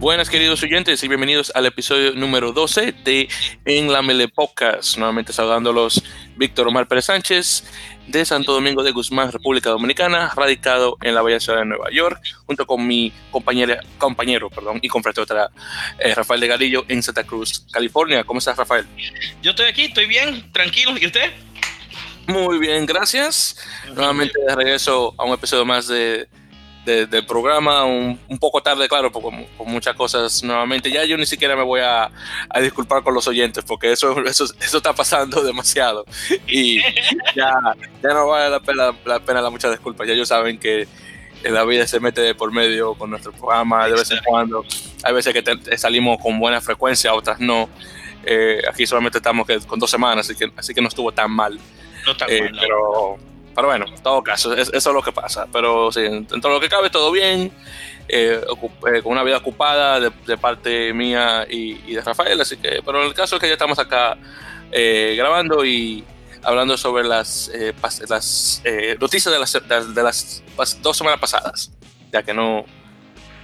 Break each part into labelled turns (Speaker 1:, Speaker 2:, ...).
Speaker 1: Buenas queridos oyentes y bienvenidos al episodio número 12 de En la Mele Podcast. Nuevamente saludándolos Víctor Omar Pérez Sánchez de Santo Domingo de Guzmán, República Dominicana, radicado en la bella ciudad de Nueva York, junto con mi compañera, compañero perdón, y compatriota eh, Rafael de Galillo en Santa Cruz, California. ¿Cómo estás, Rafael?
Speaker 2: Yo estoy aquí, estoy bien, tranquilo. ¿Y usted?
Speaker 1: Muy bien, gracias. Nuevamente de regreso a un episodio más de del programa, un, poco tarde, claro, con, muchas cosas nuevamente. Ya yo ni siquiera me voy a, disculpar con los oyentes, porque eso, eso, eso está pasando demasiado. Y ya, ya no vale la pena, la pena la muchas disculpas. Ya ellos saben que la vida se mete por medio con nuestro programa de vez en cuando. Hay veces que salimos con buena frecuencia, otras no. Eh, aquí solamente estamos con dos semanas, así que, así que no estuvo tan mal.
Speaker 2: No tan eh, mal,
Speaker 1: Pero pero bueno, en todo caso, eso es lo que pasa. Pero sí, dentro de lo que cabe, todo bien. Eh, eh, con una vida ocupada de, parte mía y, de Rafael. Así que, pero el caso es que ya estamos acá eh, grabando y hablando sobre las, las noticias de las, de las dos semanas pasadas. Ya que no,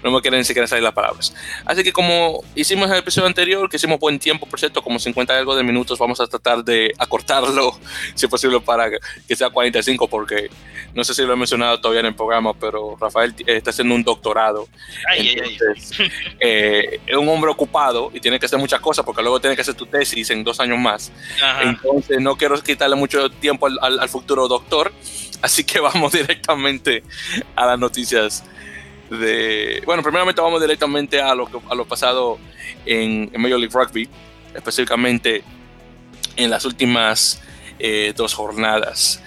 Speaker 1: no me quieren ni siquiera salir las palabras. Así que como hicimos en el episodio anterior, que hicimos buen tiempo, por cierto, como 50 y algo de minutos, vamos a tratar de acortarlo, si es posible, para que sea 45, porque no sé si lo he mencionado todavía en el programa, pero Rafael está haciendo un doctorado. Eh, es un hombre ocupado y tiene que hacer muchas cosas, porque luego tiene que hacer tu tesis en dos años más. Entonces no quiero quitarle mucho tiempo al futuro doctor, así que vamos directamente a las noticias Bueno, primeramente vamos directamente a lo, pasado en, Major League Rugby, específicamente en las últimas eh, dos jornadas.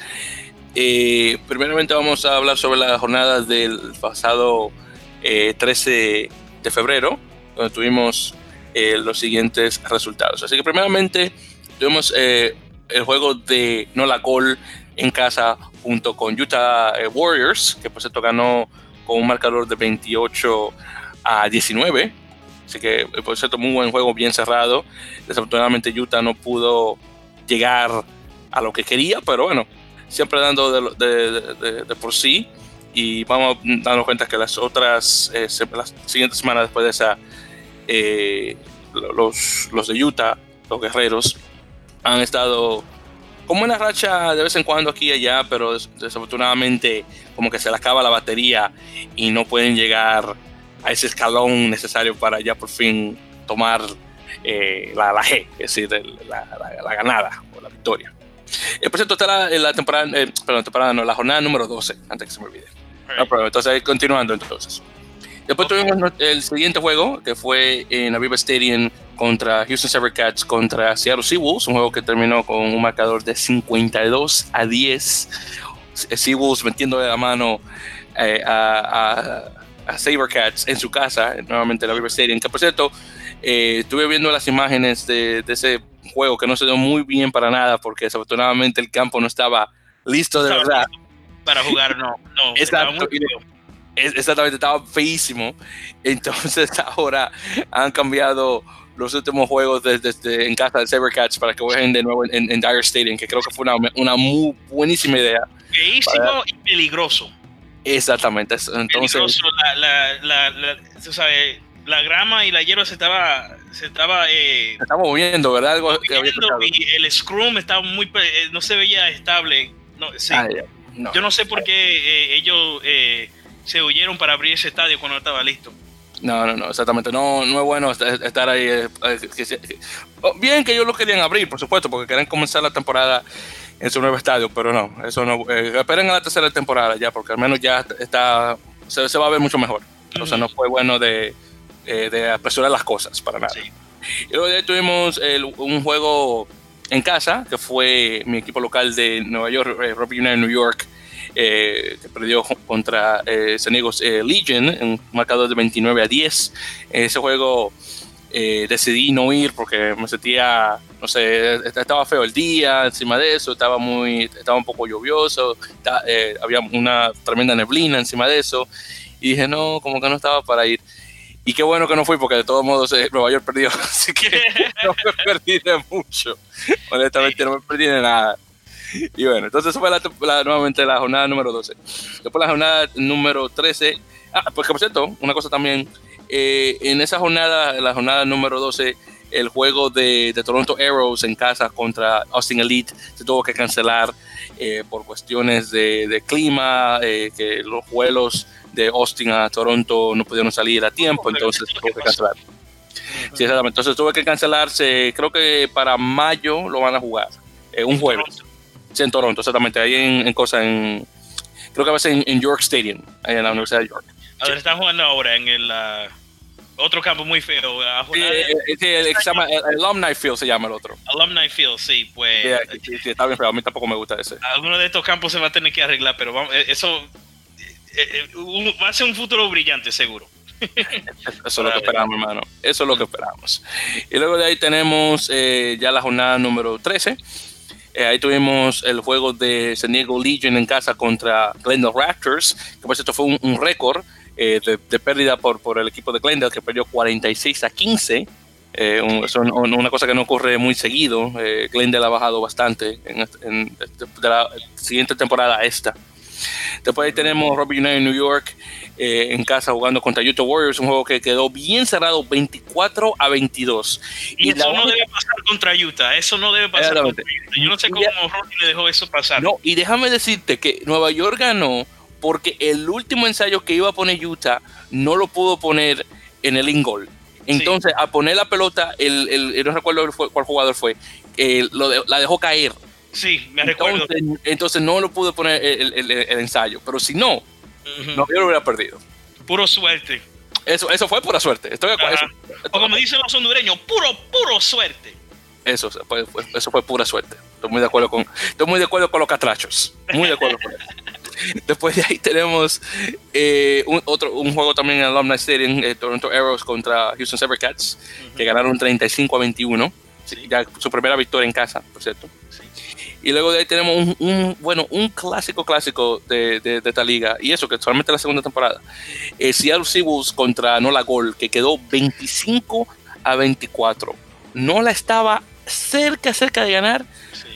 Speaker 1: Eh, primeramente vamos a hablar sobre las jornadas del pasado 13 eh, de febrero, donde tuvimos los siguientes resultados. Así que primeramente tuvimos el juego de Nola Gol en casa junto con Utah Warriors, que por cierto ganó con un marcador de 28 a 19. Así que, por cierto, muy buen juego, bien cerrado. Desafortunadamente, Utah no pudo llegar a lo que quería, pero bueno, siempre dando de, por sí. Y vamos dando cuenta que las otras, eh, las siguientes semanas después de esa, eh, los, los de Utah, los guerreros, han estado como una racha de vez en cuando aquí y allá, pero desafortunadamente como que se le acaba la batería y no pueden llegar a ese escalón necesario para ya por fin tomar eh, la, la, G, es decir, la, la, ganada o la victoria. Eh, por cierto, está la, la temporada, eh, perdón, temporada no, la jornada número 12, antes que se me olvide. No, entonces, continuando entonces. Después tuvimos el siguiente juego, que fue en Aviva Stadium contra Houston Sabercats contra Seattle Seawolves, un juego que terminó con un marcador de 52 a 10. Seawolves metiendo de la mano eh, a, a, Sabercats en su casa, nuevamente en la River Stadium, que por cierto, eh, estuve viendo las imágenes de, ese juego que no se dio muy bien para nada porque desafortunadamente el campo no estaba listo de verdad.
Speaker 2: Para jugar, no. no
Speaker 1: Exacto exactamente, estaba feísimo. Entonces ahora han cambiado los últimos juegos desde, en casa de Sabercats para que jueguen de nuevo en, Dire Stadium, que creo que fue una, una muy buenísima idea.
Speaker 2: Feísimo y peligroso.
Speaker 1: Exactamente. Entonces,
Speaker 2: la, la, la, la, grama y la hierba se estaba se estaba eh,
Speaker 1: se estaba moviendo, ¿verdad? Algo
Speaker 2: y el scrum estaba muy eh, no se veía estable. No, ah, Yo no sé por qué eh, ellos eh, se huyeron para abrir ese estadio cuando estaba listo.
Speaker 1: No, no, no, exactamente. No, no es bueno estar ahí. Eh, eh, oh, bien que ellos lo querían abrir, por supuesto, porque querían comenzar la temporada en su nuevo estadio, pero no, eso no. Eh, esperen a la tercera temporada ya, porque al menos ya está. Se, va a ver mucho mejor. O sea, no fue bueno de, de apresurar las cosas para nada. Y luego ya tuvimos un juego en casa, que fue mi equipo local de Nueva York, Rugby United New York eh, que perdió contra eh, San Diego eh, Legion en marcador de 29 a 10. ese juego decidí no ir porque me sentía, no sé, estaba feo el día, encima de eso estaba muy, estaba un poco lluvioso, había una tremenda neblina encima de eso y dije no, como que no estaba para ir. Y qué bueno que no fui porque de todos modos Nueva York perdió, así que no me perdí de mucho. Honestamente no me perdí de nada. Y bueno, entonces fue la, nuevamente la jornada número 12. Después la jornada número 13. Ah, pues por cierto, una cosa también. Eh, en esa jornada, la jornada número 12, el juego de, Toronto Arrows en casa contra Austin Elite se tuvo que cancelar eh, por cuestiones de, clima, eh, que los vuelos de Austin a Toronto no pudieron salir a tiempo, entonces tuvo que cancelar. Sí, exactamente. Entonces tuve que cancelarse, creo que para mayo lo van a jugar, un jueves. Sí, en Toronto, exactamente, ahí en, en cosa, en, creo que a ser en, York Stadium, ahí en la Universidad de York.
Speaker 2: A ver, están jugando ahora en el otro campo muy feo.
Speaker 1: sí, el, se llama el Alumni Field se llama el otro.
Speaker 2: Alumni Field, sí, pues.
Speaker 1: Sí, sí, está bien pero A mí tampoco me gusta ese.
Speaker 2: Alguno de estos campos se va a tener que arreglar, pero vamos, eh, eso eh, eh, va a ser un futuro brillante, seguro.
Speaker 1: Eso es lo que esperamos, hermano. Eso es lo que esperamos. Y luego de ahí tenemos ya la jornada número 13. Ahí tuvimos el juego de San Diego Legion en casa contra Glendale Raptors, que por cierto fue un, un récord eh, de, pérdida por, por el equipo de Glendale, que perdió 46 a 15. Eh, una cosa que no ocurre muy seguido. Eh, Glendale ha bajado bastante en, de la siguiente temporada a esta. Después ahí tenemos Robert United en New York eh, en casa jugando contra Utah Warriors, un juego que quedó bien cerrado 24 a 22.
Speaker 2: Y, eso no debe pasar contra Utah, eso no debe pasar contra Utah. Yo no sé cómo Robbie le dejó eso pasar.
Speaker 1: No, y déjame decirte que Nueva York ganó porque el último ensayo que iba a poner Utah no lo pudo poner en el ingol. Entonces, a poner la pelota, el, el, no recuerdo cuál jugador fue, la dejó caer.
Speaker 2: Sí, me recuerdo.
Speaker 1: Entonces, no lo pudo poner el, ensayo. Pero si no, no yo lo hubiera perdido.
Speaker 2: Puro suerte.
Speaker 1: Eso, eso fue pura suerte. Estoy eso,
Speaker 2: o como dicen los hondureños, puro, puro suerte.
Speaker 1: Eso fue, eso fue pura suerte. Estoy muy de acuerdo con, estoy muy de acuerdo con los catrachos. Muy de acuerdo con eso. Después de ahí tenemos eh, un, otro, un juego también en Alumni Stadium, eh, Toronto Arrows contra Houston Sabercats, que ganaron 35 a 21. Ya su primera victoria en casa, por cierto. Y luego de ahí tenemos un, bueno, un clásico clásico de, de, esta liga, y eso que solamente la segunda temporada. Eh, Seattle Seahawks contra Nola Gol, que quedó 25 a 24. Nola estaba cerca, cerca de ganar,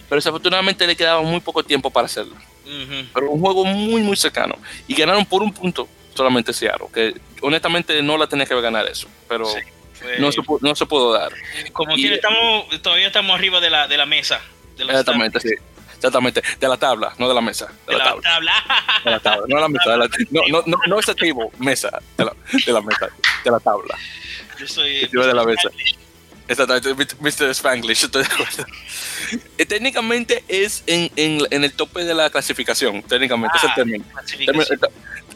Speaker 1: pero desafortunadamente le quedaba muy poco tiempo para hacerlo. Pero un juego muy, muy cercano. Y ganaron por un punto solamente Seattle, que honestamente no la tenía que ganar eso, pero no, se, no se pudo dar.
Speaker 2: Como quiera, estamos, todavía estamos arriba de la, de la mesa.
Speaker 1: Exactamente, sí. Exactamente, de la tabla, no de la mesa.
Speaker 2: De, la, tabla.
Speaker 1: De la tabla, no de la mesa. De la, no, no, no, no ese tipo, mesa, de la, de la mesa, de la tabla.
Speaker 2: Yo soy.
Speaker 1: de la mesa. Exactamente, Mr. Spanglish, estoy de acuerdo. Eh, técnicamente es en, en, en, el tope de la clasificación, técnicamente, es el ah, término.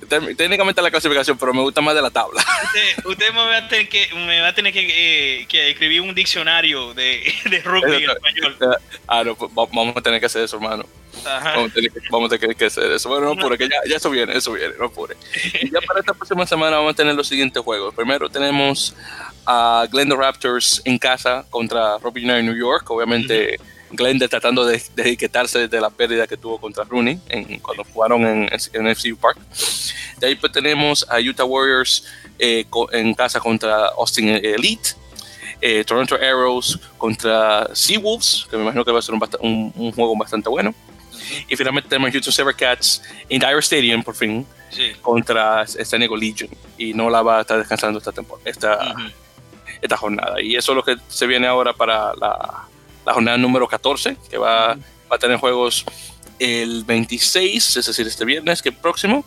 Speaker 1: Técnicamente la clasificación, pero me gusta más de la tabla.
Speaker 2: Usted, me, va a tener que, me va a tener que, eh, que escribir un diccionario de, de rugby en español.
Speaker 1: Ah, no, pues, vamos a tener que hacer eso, hermano. Vamos, a tener que, vamos a tener que hacer eso. Bueno, no apure, que ya, ya eso viene, eso viene, no apure. Y ya para esta próxima semana vamos a tener los siguientes juegos. Primero tenemos a Glendale Raptors en casa contra Robin United New York. Obviamente, Glendale tratando de, etiquetarse de la pérdida que tuvo contra Rooney en, cuando jugaron en, en FCU Park. De ahí pues tenemos a Utah Warriors eh, en casa contra Austin Elite. Eh, Toronto Arrows contra Seawolves, que me imagino que va a ser un, un, juego bastante bueno. Y finalmente tenemos Houston Sabercats en Dire Stadium, por fin, contra San Diego Legion. Y no la va a estar descansando esta temporada. Esta, esta jornada. Y eso es lo que se viene ahora para la, la jornada número 14, que va, va, a tener juegos el 26, es decir, este viernes, que próximo,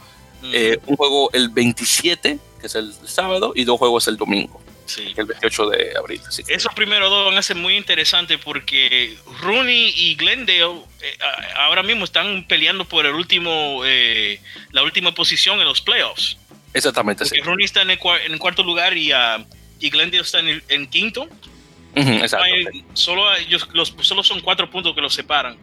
Speaker 1: eh, un juego el 27, que es el sábado, y dos juegos el domingo. Sí. el 28 de abril.
Speaker 2: Esos primeros dos van a ser muy interesantes porque Rooney y Glendale eh, ahora mismo están peleando por el último, eh, la última posición en los playoffs.
Speaker 1: Exactamente,
Speaker 2: porque Rooney está en el, en el, cuarto lugar y uh, y Glendale está en, quinto. Solo, ellos, los, solo son cuatro puntos que los separan.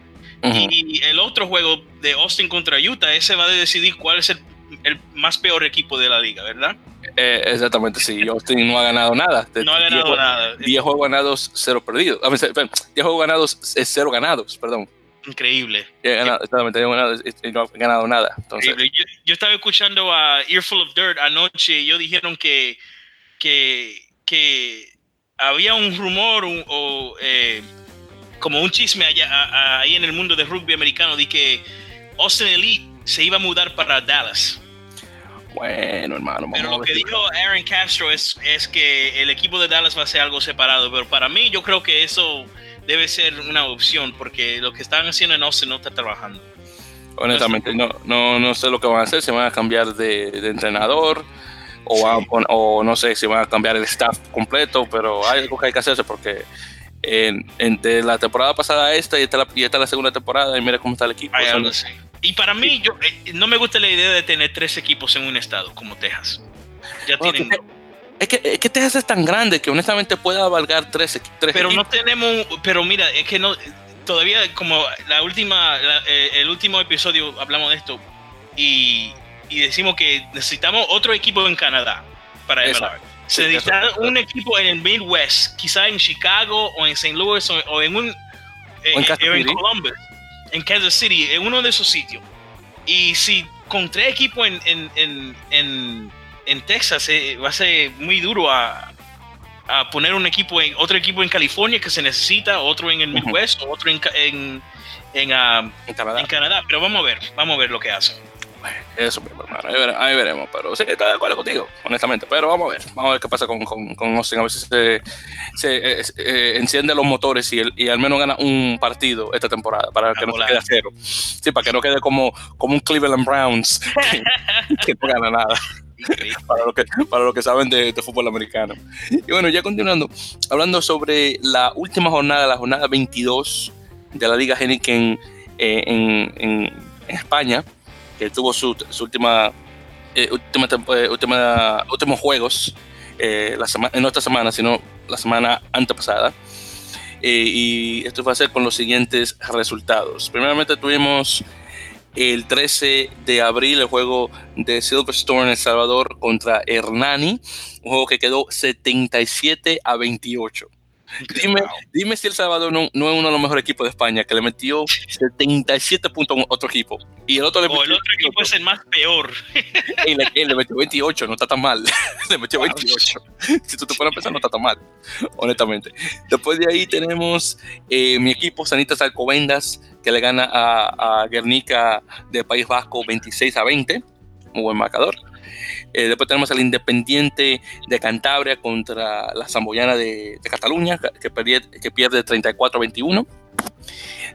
Speaker 2: Y el otro juego de Austin contra Utah, ese va a decidir cuál es el, el más peor equipo de la liga, ¿verdad?
Speaker 1: Eh, exactamente, sí. Austin no ha ganado nada.
Speaker 2: No ha ganado nada.
Speaker 1: 10 juegos ganados, cero perdidos. 10 juegos ganados, cero ganados, perdón.
Speaker 2: Increíble.
Speaker 1: exactamente, y no ha ganado nada. Entonces.
Speaker 2: Yo, yo, estaba escuchando a Earful of Dirt anoche y ellos dijeron que, que que había un rumor o, eh, como un chisme allá, ahí en el mundo del rugby americano, de que Austin Elite se iba a mudar para Dallas.
Speaker 1: Bueno, hermano.
Speaker 2: Pero lo que dijo Aaron Castro es, es que el equipo de Dallas va a ser algo separado. Pero para mí, yo creo que eso debe ser una opción porque lo que están haciendo en Austin no está trabajando.
Speaker 1: Honestamente, no, no, no sé lo que van a hacer. Se van a cambiar de, entrenador o, o, no sé si van a cambiar el staff completo, pero hay algo que hay que hacerse porque entre la temporada pasada esta y esta, la, y esta la segunda temporada y mira cómo está el equipo.
Speaker 2: Y para mí, yo eh, no me gusta la idea de tener tres equipos en un estado como Texas. Ya tienen...
Speaker 1: Es que, es que, Texas es tan grande que honestamente puede abarcar tres, tres
Speaker 2: Pero no tenemos, pero mira, es que no, todavía como la última, eh, el último episodio hablamos de esto y, y, decimos que necesitamos otro equipo en Canadá para MLR. Se necesita un equipo en el Midwest, quizá en Chicago o en St. Louis o, en un en, en, Columbus en Kansas City, en uno de esos sitios. Y si con tres equipos en, en, en, en Texas eh, va a ser muy duro a, a, poner un equipo en otro equipo en California que se necesita, otro en el Midwest, otro en, en, en, uh, Canadá. en Canadá. Pero vamos a ver, vamos a ver lo que hacen.
Speaker 1: Eso, ahí, veremos, pero sí, estoy de acuerdo contigo, honestamente. Pero vamos a ver, vamos a ver qué pasa con, con, con Austin, a ver si se, se eh, enciende los motores y, el, y, al menos gana un partido esta temporada, para que no se quede a cero. Sí, para que no quede como, como un Cleveland Browns, que, no gana nada. para, lo que, para lo que saben de, de, fútbol americano. Y bueno, ya continuando, hablando sobre la última jornada, la jornada 22 de la Liga Heineken eh, en, en, en España, que tuvo su, última, eh, última, eh, última, últimos juegos eh, la semana, no esta semana, sino la semana antepasada. y esto va a ser con los siguientes resultados. Primeramente tuvimos el 13 de abril el juego de Silverstone en El Salvador contra Hernani, un juego que quedó 77 a 28. Dime, dime si El Salvador no, no, es uno de los mejores equipos de España, que le metió 77 puntos a otro equipo. Y el otro le
Speaker 2: metió. el otro equipo es el más peor.
Speaker 1: Y le, le, metió 28, no está tan mal. le metió 28. Si tú te pones a pensar, no está tan mal, honestamente. Después de ahí tenemos eh, mi equipo, Sanitas Alcobendas, que le gana a, a Guernica de País Vasco 26 a 20. Muy buen marcador. Eh, después tenemos al Independiente de Cantabria contra la Zamboyana de, Cataluña, que, que pierde 34-21.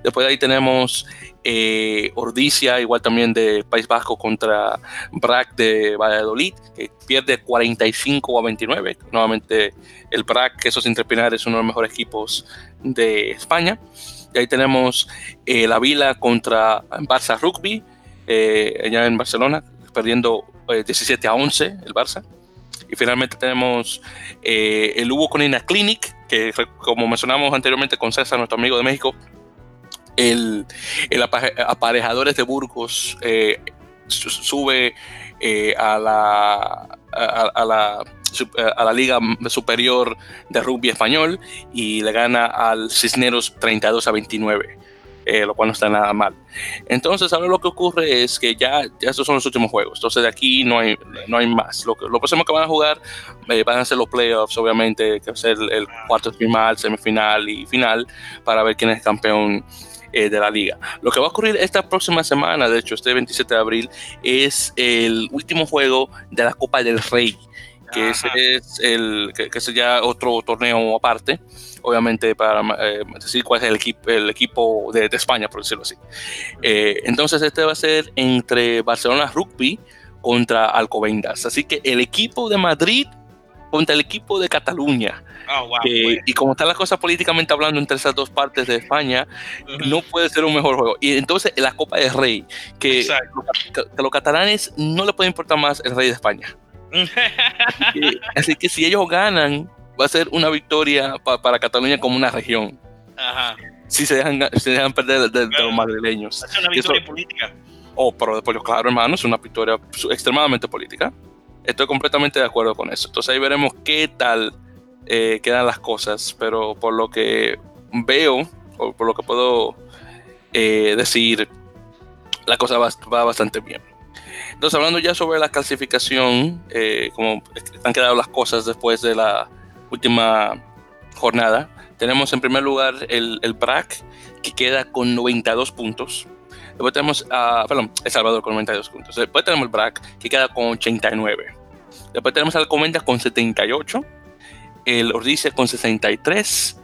Speaker 1: Después de ahí tenemos eh, Ordicia, igual también de País Vasco contra BRAC de Valladolid, que pierde 45 a 29. Nuevamente el BRAC, que esos interpinares es uno de los mejores equipos de España. Y ahí tenemos eh, la Vila contra Barça Rugby, allá en Barcelona, perdiendo 17 eh, a 11 el Barça. Y finalmente tenemos eh, el Hugo Conina Clinic, que como mencionamos anteriormente con César, nuestro amigo de México, el, el aparejadores de Burgos eh, sube a, la, a, la, a la Liga Superior de Rugby Español y le gana al Cisneros 32 a 29. Eh, lo cual no está nada mal. Entonces, ahora lo que ocurre es que ya, ya estos son los últimos juegos, entonces de aquí no hay, no hay más. Lo, lo próximo que van a jugar eh, van a ser los playoffs, obviamente, que va a ser el, cuarto final, semifinal y final, para ver quién es campeón eh, de la liga. Lo que va a ocurrir esta próxima semana, de hecho, este 27 de abril, es el último juego de la Copa del Rey, que ese es el que, que es ya otro torneo aparte obviamente para eh, decir cuál es el, equipo el equipo de, España, por decirlo así. Eh, entonces este va a ser entre Barcelona Rugby contra Alcobendas. Así que el equipo de Madrid contra el equipo de Cataluña.
Speaker 2: Oh,
Speaker 1: y como están las cosas políticamente hablando entre esas dos partes de España, no puede ser un mejor juego. Y entonces la Copa del Rey, que, que, los catalanes no le puede importar más el rey de España. Así que si ellos ganan, va a ser una victoria para Cataluña como una región.
Speaker 2: Ajá.
Speaker 1: Si se dejan, se dejan perder de, los madrileños.
Speaker 2: Es una victoria política.
Speaker 1: Oh, pero después, claro, hermano, es una victoria extremadamente política. Estoy completamente de acuerdo con eso. Entonces ahí veremos qué tal eh, quedan las cosas, pero por lo que veo, o por lo que puedo eh, decir, la cosa va, va, bastante bien. Entonces, hablando ya sobre la clasificación, eh, como han quedado las cosas después de la última jornada, tenemos en primer lugar el, el BRAC, que queda con 92 puntos. Después tenemos, a perdón, El Salvador con 92 puntos. Después tenemos el BRAC, que queda con 89. Después tenemos al Comendas con 78. El Ordice con 63.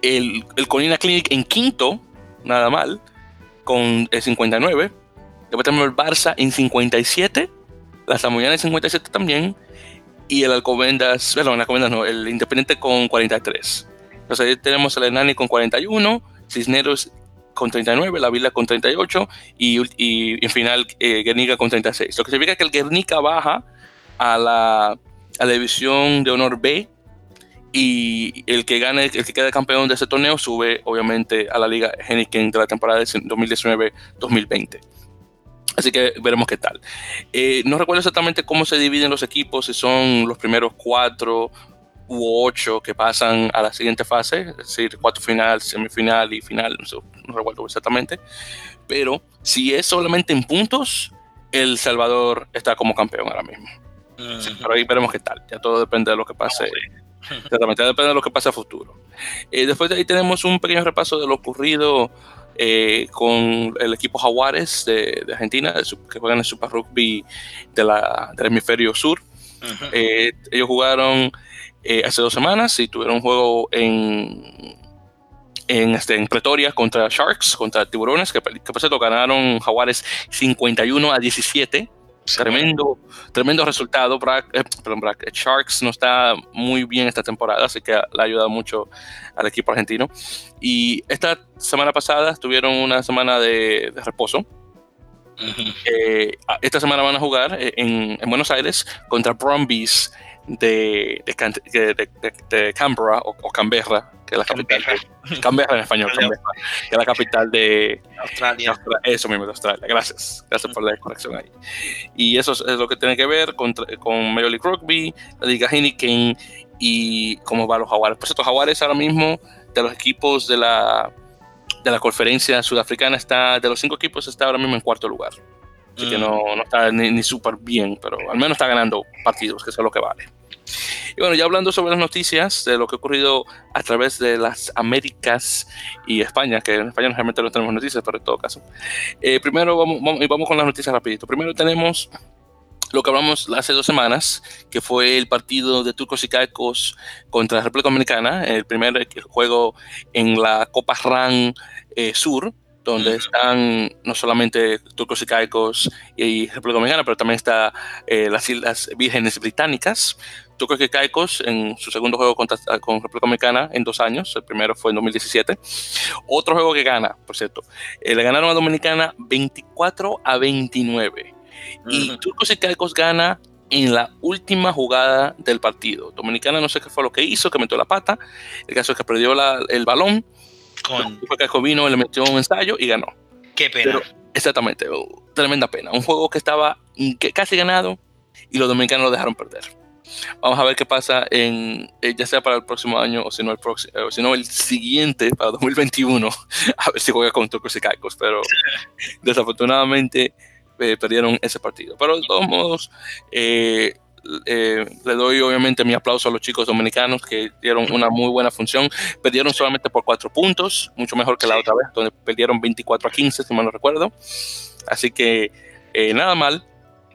Speaker 1: El, el Colina Clinic en quinto, nada mal, con 59. Después tenemos el Barça en 57. La Samoyana en 57 también. Y el Alcobendas, perdón, el Alcobendas no, el Independiente con 43. Entonces ahí tenemos el Hernani con 41. Cisneros con 39, la Vila con 38 y, y en final eh, Guernica con 36. Lo que significa que el Guernica baja a la, a la división de honor B y el que gane, el que quede campeón de ese torneo sube obviamente a la Liga Heineken de la temporada de 2019-2020. Así que veremos qué tal. Eh, no recuerdo exactamente cómo se dividen los equipos, si son los primeros cuatro u ocho que pasan a la siguiente fase, es decir, cuatro final, semifinal y final, no, recuerdo exactamente. Pero si es solamente en puntos, El Salvador está como campeón ahora mismo. pero ahí veremos qué tal. Ya todo depende de lo que pase. Exactamente, depende de lo que pase a futuro. Eh, después de ahí tenemos un pequeño repaso de lo ocurrido eh, con el equipo Jaguares de, Argentina, que juegan el Super Rugby de la, del hemisferio sur. Eh, ellos jugaron hace dos semanas y tuvieron un juego en, en, este, en Pretoria contra Sharks, contra Tiburones, que, que por cierto ganaron Jaguares 51 a 17 Tremendo, tremendo resultado. Eh, eh, Sharks no está muy bien esta temporada, así que le ha ayudado mucho al equipo argentino. Y esta semana pasada tuvieron una semana de, reposo. Eh, esta semana van a jugar en, Buenos Aires contra Brumbies de, de, Canberra o, Canberra, que es la capital. Canberra en español, Canberra, que es la capital de
Speaker 2: Australia.
Speaker 1: Eso mismo, de Australia. Gracias. Gracias por la corrección ahí. Y eso es, lo que tiene que ver con, con Major League Rugby, la Liga Heineken y cómo van los Jaguares. Por cierto, Jaguares ahora mismo, de los equipos de la, de la conferencia sudafricana, está de los cinco equipos, está ahora mismo en cuarto lugar. Así que mm. no, no está ni, ni súper bien, pero al menos está ganando partidos, que eso es lo que vale. Y bueno, ya hablando sobre las noticias de lo que ha ocurrido a través de las Américas y España, que en España realmente no tenemos noticias, pero en todo caso. Eh, primero vamos, vamos, con las noticias rapidito. Primero tenemos lo que hablamos hace dos semanas, que fue el partido de Turcos y Caicos contra la República Dominicana, el primer juego en la Copa RAN eh, Sur, donde están no solamente turcos y caicos y República Dominicana, pero también está eh, las Islas Vírgenes Británicas. Turcos y caicos en su segundo juego contra, con República Dominicana en dos años, el primero fue en 2017. Otro juego que gana, por cierto, eh, le ganaron a Dominicana 24 a 29. Y Turcos y Caicos gana en la última jugada del partido. Dominicana no sé qué fue lo que hizo, que metió la pata. El caso es que perdió la, el balón con... Fue vino, le metió un ensayo y ganó.
Speaker 2: Qué pena.
Speaker 1: exactamente, oh, tremenda pena. Un juego que estaba casi ganado y los dominicanos lo dejaron perder. Vamos a ver qué pasa en eh, ya sea para el próximo año o si no el próximo, eh, si no el siguiente para 2021 a ver si juega con Turcos y Caicos, pero desafortunadamente eh, perdieron ese partido. Pero de todos modos eh, le doy obviamente mi aplauso a los chicos dominicanos que dieron una muy buena función. Perdieron solamente por cuatro puntos, mucho mejor que la otra vez, donde perdieron 24 a 15, si mal no recuerdo. Así que eh, nada mal.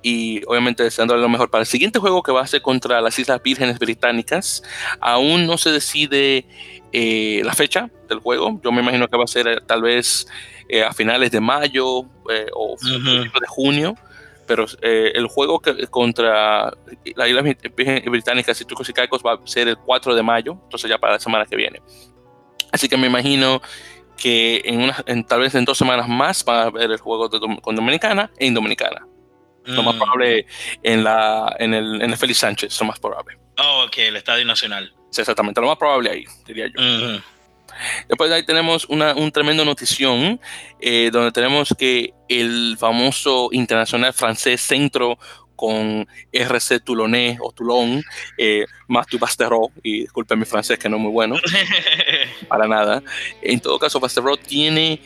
Speaker 1: Y obviamente deseándole lo mejor para el siguiente juego que va a ser contra las Islas Vírgenes Británicas. Aún no se decide eh, la fecha del juego. Yo me imagino que va a ser tal vez a finales de mayo o de junio pero eh, el juego que, contra las Islas Británicas y Turcos y Caicos va a ser el 4 de mayo, entonces ya para la semana que viene. Así que me imagino que en, una, en tal vez en dos semanas más van a ver el juego con Dominicana en Dominicana. Lo más mm. probable en, la, en, el, en el Félix Sánchez, lo más probable.
Speaker 2: Oh, ok, el Estadio Nacional.
Speaker 1: Sí, exactamente, lo más probable ahí, diría yo. Después de ahí tenemos una un tremendo notición eh, donde tenemos que el famoso internacional francés centro con RC Toulonnais o Toulon, eh, Mathieu Basterot, y disculpen mi francés que no es muy bueno, para nada. En todo caso, Basterot tiene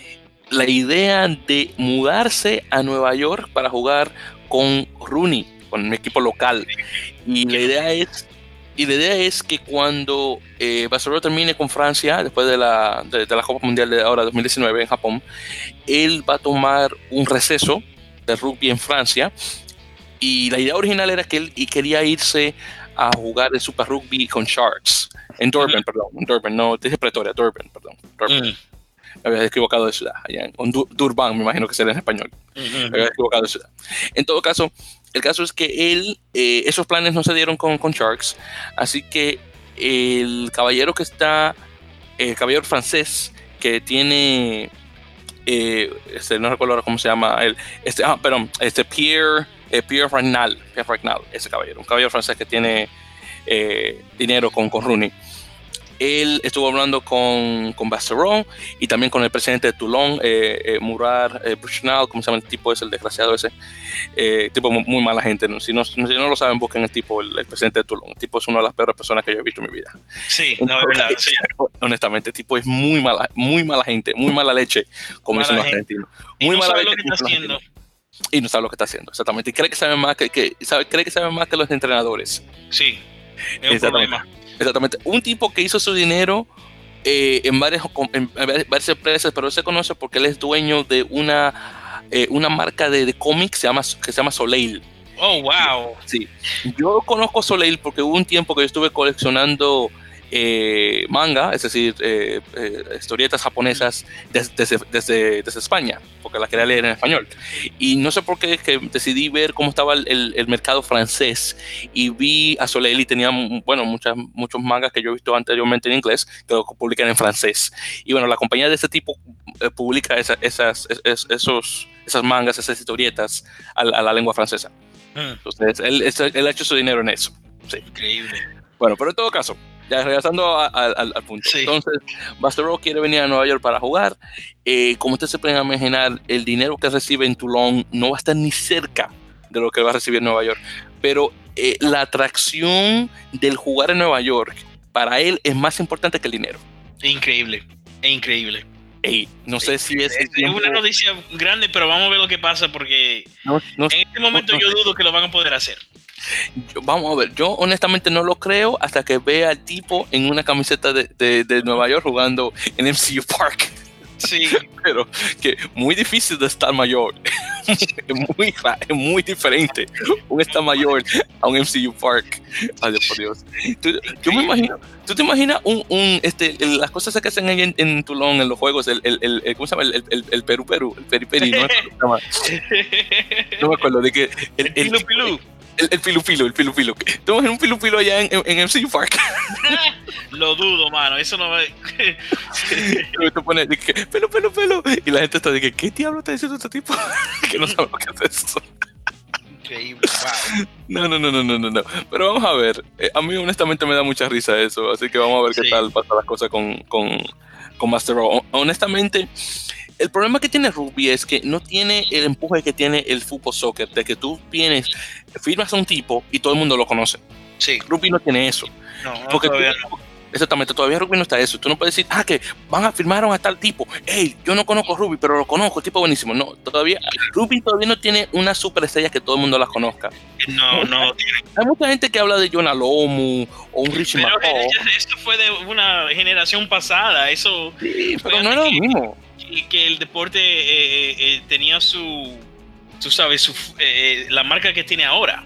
Speaker 1: la idea de mudarse a Nueva York para jugar con Rooney, con un equipo local. Y la idea es y la idea es que cuando eh, Barcelona termine con Francia, después de la, de, la Copa Mundial de ahora 2019 en Japón, él va a tomar un receso de rugby en Francia. Y la idea original era que él quería irse a jugar el Super Rugby con Sharks. En Durban, perdón. En Durban, no, dije Pretoria, Durban, perdón. Durban. Mm. Me había equivocado de ciudad. Allá en, Durban, me imagino que sería en español. Me había equivocado de ciudad. En todo caso, el caso es que él, eh, esos planes no se dieron con, con Sharks, así que el caballero que está, el caballero francés que tiene, eh, este, no recuerdo cómo se llama, el, este, ah, perdón, este Pierre, eh, Pierre Ragnal, Pierre Ragnal, ese caballero, un caballero francés que tiene dinero con, con Rooney él estuvo hablando con, con Basteron y también con el presidente de Toulon, eh, eh Murar eh, ¿cómo se llama el tipo? Es el desgraciado ese. Eh, tipo muy, mala gente. ¿no? Si, no, si, no, lo saben, busquen el tipo, el, presidente de Toulon. El tipo es una de las peores personas que yo he visto en mi vida.
Speaker 2: Sí, no, es verdad.
Speaker 1: Honestamente, el tipo es muy mala, muy mala gente, muy mala leche, como dicen los argentinos. Muy mala leche. Y no sabe lo que está haciendo, exactamente. Y cree que sabe más que, sabe, cree que sabe más que los entrenadores.
Speaker 2: Sí, es un problema.
Speaker 1: Exactamente. Un tipo que hizo su dinero eh, en, varias, en varias empresas, pero se conoce porque él es dueño de una, eh, una marca de, de cómics se llama, que se llama Soleil.
Speaker 2: Oh, wow.
Speaker 1: Sí. Yo conozco Soleil porque hubo un tiempo que yo estuve coleccionando eh, manga, es decir, eh, eh, historietas japonesas desde, desde, España, porque la quería leer en español. Y no sé por qué que decidí ver cómo estaba el, mercado francés y vi a Soleil y tenía, bueno, muchas, muchos mangas que yo he visto anteriormente en inglés que lo publican en francés. Y bueno, la compañía de este tipo publica esas, esos, esas mangas, esas historietas a, la lengua francesa. Hmm. Entonces, él, él, ha hecho su dinero en eso. Sí.
Speaker 2: Increíble.
Speaker 1: Bueno, pero en todo caso, ya regresando al, punto. Entonces, Bastero quiere venir a Nueva York para jugar. Eh, como ustedes se pueden imaginar, el dinero que recibe en Toulon no va a estar ni cerca de lo que va a recibir en Nueva York. Pero eh, la atracción del jugar en Nueva York para él es más importante que el dinero.
Speaker 2: Increíble, es increíble.
Speaker 1: no sé si es.
Speaker 2: Es, una noticia grande, pero vamos a ver lo que pasa porque en este momento yo dudo que lo van a poder hacer
Speaker 1: vamos a ver, yo honestamente no lo creo hasta que vea al tipo en una camiseta de, de, Nueva York jugando en MCU Park.
Speaker 2: Sí.
Speaker 1: Pero que muy difícil de estar mayor. es, muy, muy diferente un estar mayor a un MCU Park. Adiós, por Dios. yo me imagino, ¿tú te imaginas un, un este, las cosas que hacen ahí en, en Toulon, en los juegos, el, el, el ¿cómo se llama? El, el, el Perú Perú, el Peri Peri, ¿no? no me acuerdo de que...
Speaker 2: El, el, el,
Speaker 1: el, el pilu, el pilu. Estamos en un pilu allá en, en, MCU Park.
Speaker 2: Lo dudo, mano. Eso no va.
Speaker 1: tú pones, pelo, pelo, pelo. Y la gente está de que, ¿qué diablo está diciendo este tipo? que no sabe lo que es eso.
Speaker 2: Increíble, wow.
Speaker 1: No, no, no, no, no, no. Pero vamos a ver. Eh, a mí, honestamente, me da mucha risa eso. Así que vamos a ver qué tal pasan las cosas con, con, con Master Raw. Honestamente el problema que tiene rugby es que no tiene el empuje que tiene el fútbol soccer, de que tú vienes, firmas a un tipo y todo el mundo lo conoce.
Speaker 2: Sí.
Speaker 1: Rugby no tiene eso.
Speaker 2: No, Porque todavía
Speaker 1: Exactamente, todavía rugby no está eso. Tú no puedes decir, ah, que van a firmar a tal tipo. Hey, yo no conozco rugby, pero lo conozco, el tipo buenísimo. No, todavía, rugby todavía no tiene una superestrella que todo el mundo la conozca.
Speaker 2: No, no.
Speaker 1: Hay mucha gente que habla de Jonah Lomu o un Richie Pero
Speaker 2: eso fue de una generación pasada. Eso.
Speaker 1: Sí, pero no era lo mismo
Speaker 2: y que el deporte eh, eh, eh, tenía su, tú sabes, su, la marca que tiene ahora.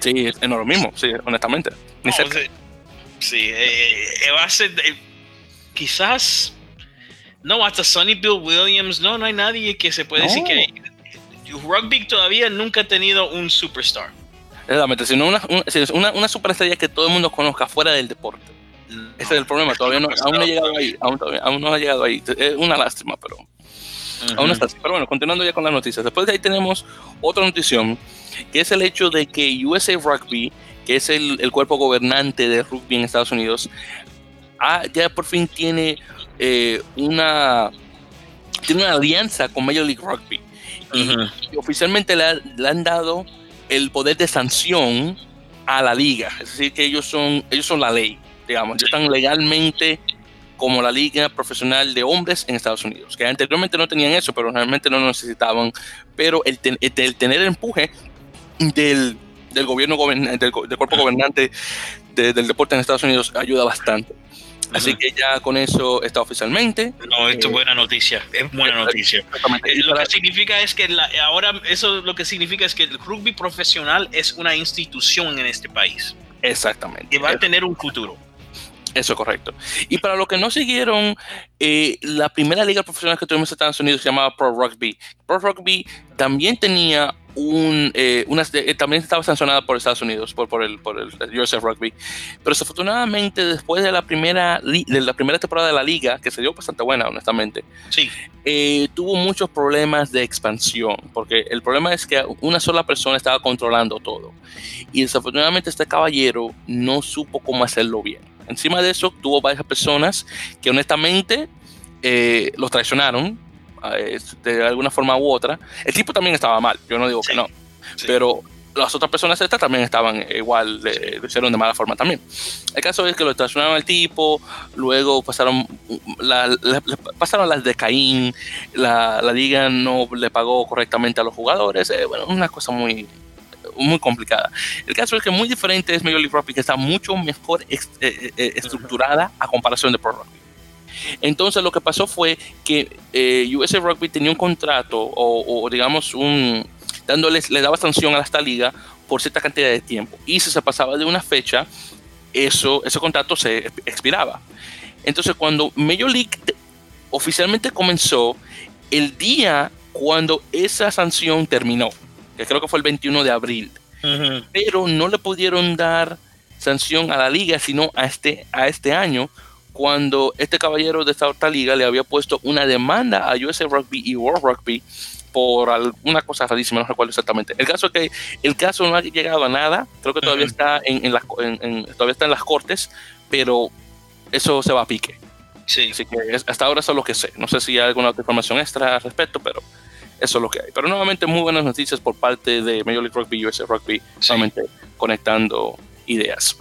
Speaker 1: Sí, es lo mismo, sí, honestamente.
Speaker 2: sí, va a ser, quizás, no, hasta Sonny Bill Williams, no, no hay nadie que se puede decir que rugby todavía nunca ha tenido un superstar.
Speaker 1: Exactamente, sino una, una, una superestrella que todo el mundo conozca fuera del deporte. Ese es el problema, todavía no, aún no ha llegado ahí, aún, aún no ha llegado ahí. Es una lástima, pero aún no está así. Pero bueno, continuando ya con las noticias. Después de ahí tenemos otra notición, que es el hecho de que USA Rugby, que es el, el cuerpo gobernante de rugby en Estados Unidos, ya por fin tiene eh, una tiene una alianza con Major League Rugby. y, oficialmente le, le, han dado el poder de sanción a la liga. Es decir, que ellos son, ellos son la ley digamos, están legalmente como la liga profesional de hombres en Estados Unidos, que anteriormente no tenían eso, pero realmente no lo necesitaban, pero el, tener el empuje del, del gobierno del, cuerpo gobernante del deporte en Estados Unidos ayuda bastante. Así que ya con eso está oficialmente.
Speaker 2: No, esto es eh, buena noticia, es buena noticia. Eh, lo que significa es que ahora eso lo que significa es que el rugby profesional es una institución en este país.
Speaker 1: Exactamente.
Speaker 2: Que va a tener un futuro.
Speaker 1: Eso es correcto. Y para los que no siguieron, eh, la primera liga profesional que tuvimos en Estados Unidos se llamaba Pro Rugby. Pro Rugby también tenía un, eh, eh, también estaba sancionada por Estados Unidos, por, por, el, por el USF Rugby. Pero desafortunadamente, después de la, primera, de la primera temporada de la liga, que se dio bastante buena, honestamente,
Speaker 2: sí.
Speaker 1: tuvo muchos problemas de expansión, porque el problema es que una sola persona estaba controlando todo. Y desafortunadamente este caballero no supo cómo hacerlo bien. Encima de eso, tuvo varias personas que honestamente eh, los traicionaron eh, de alguna forma u otra. El tipo también estaba mal, yo no digo que no, pero las otras personas estas también estaban igual, lo hicieron de mala forma también. El caso es que lo traicionaron al tipo, luego pasaron, pasaron las de Caín, la, liga no le pagó correctamente a los jugadores, eh, bueno, una cosa muy, muy complicada. El caso es que muy diferente es Major League Rugby, que está mucho mejor eh, eh, eh, estructurada a comparación de Pro Rugby. Entonces lo que pasó fue que eh, USA Rugby tenía un contrato o, digamos un dándoles le daba sanción a esta liga por cierta cantidad de tiempo y si se pasaba de una fecha eso ese contrato se expiraba. Entonces cuando Major League oficialmente comenzó el día cuando esa sanción terminó que creo que fue el 21 de abril. Pero no le pudieron dar sanción a la liga, sino a este, a este año, cuando este caballero de esta otra liga le había puesto una demanda a USA Rugby y World Rugby por alguna cosa rarísima, no recuerdo exactamente. El caso es que el caso no ha llegado a nada, creo que todavía, está en, las, todavía está en las cortes, pero eso se va a pique.
Speaker 2: Sí.
Speaker 1: Así que hasta ahora eso es lo que sé. No sé si hay alguna otra información extra al respecto, pero eso es lo que hay. Pero nuevamente muy buenas noticias por parte de Major League Rugby, USA Rugby, solamente conectando ideas.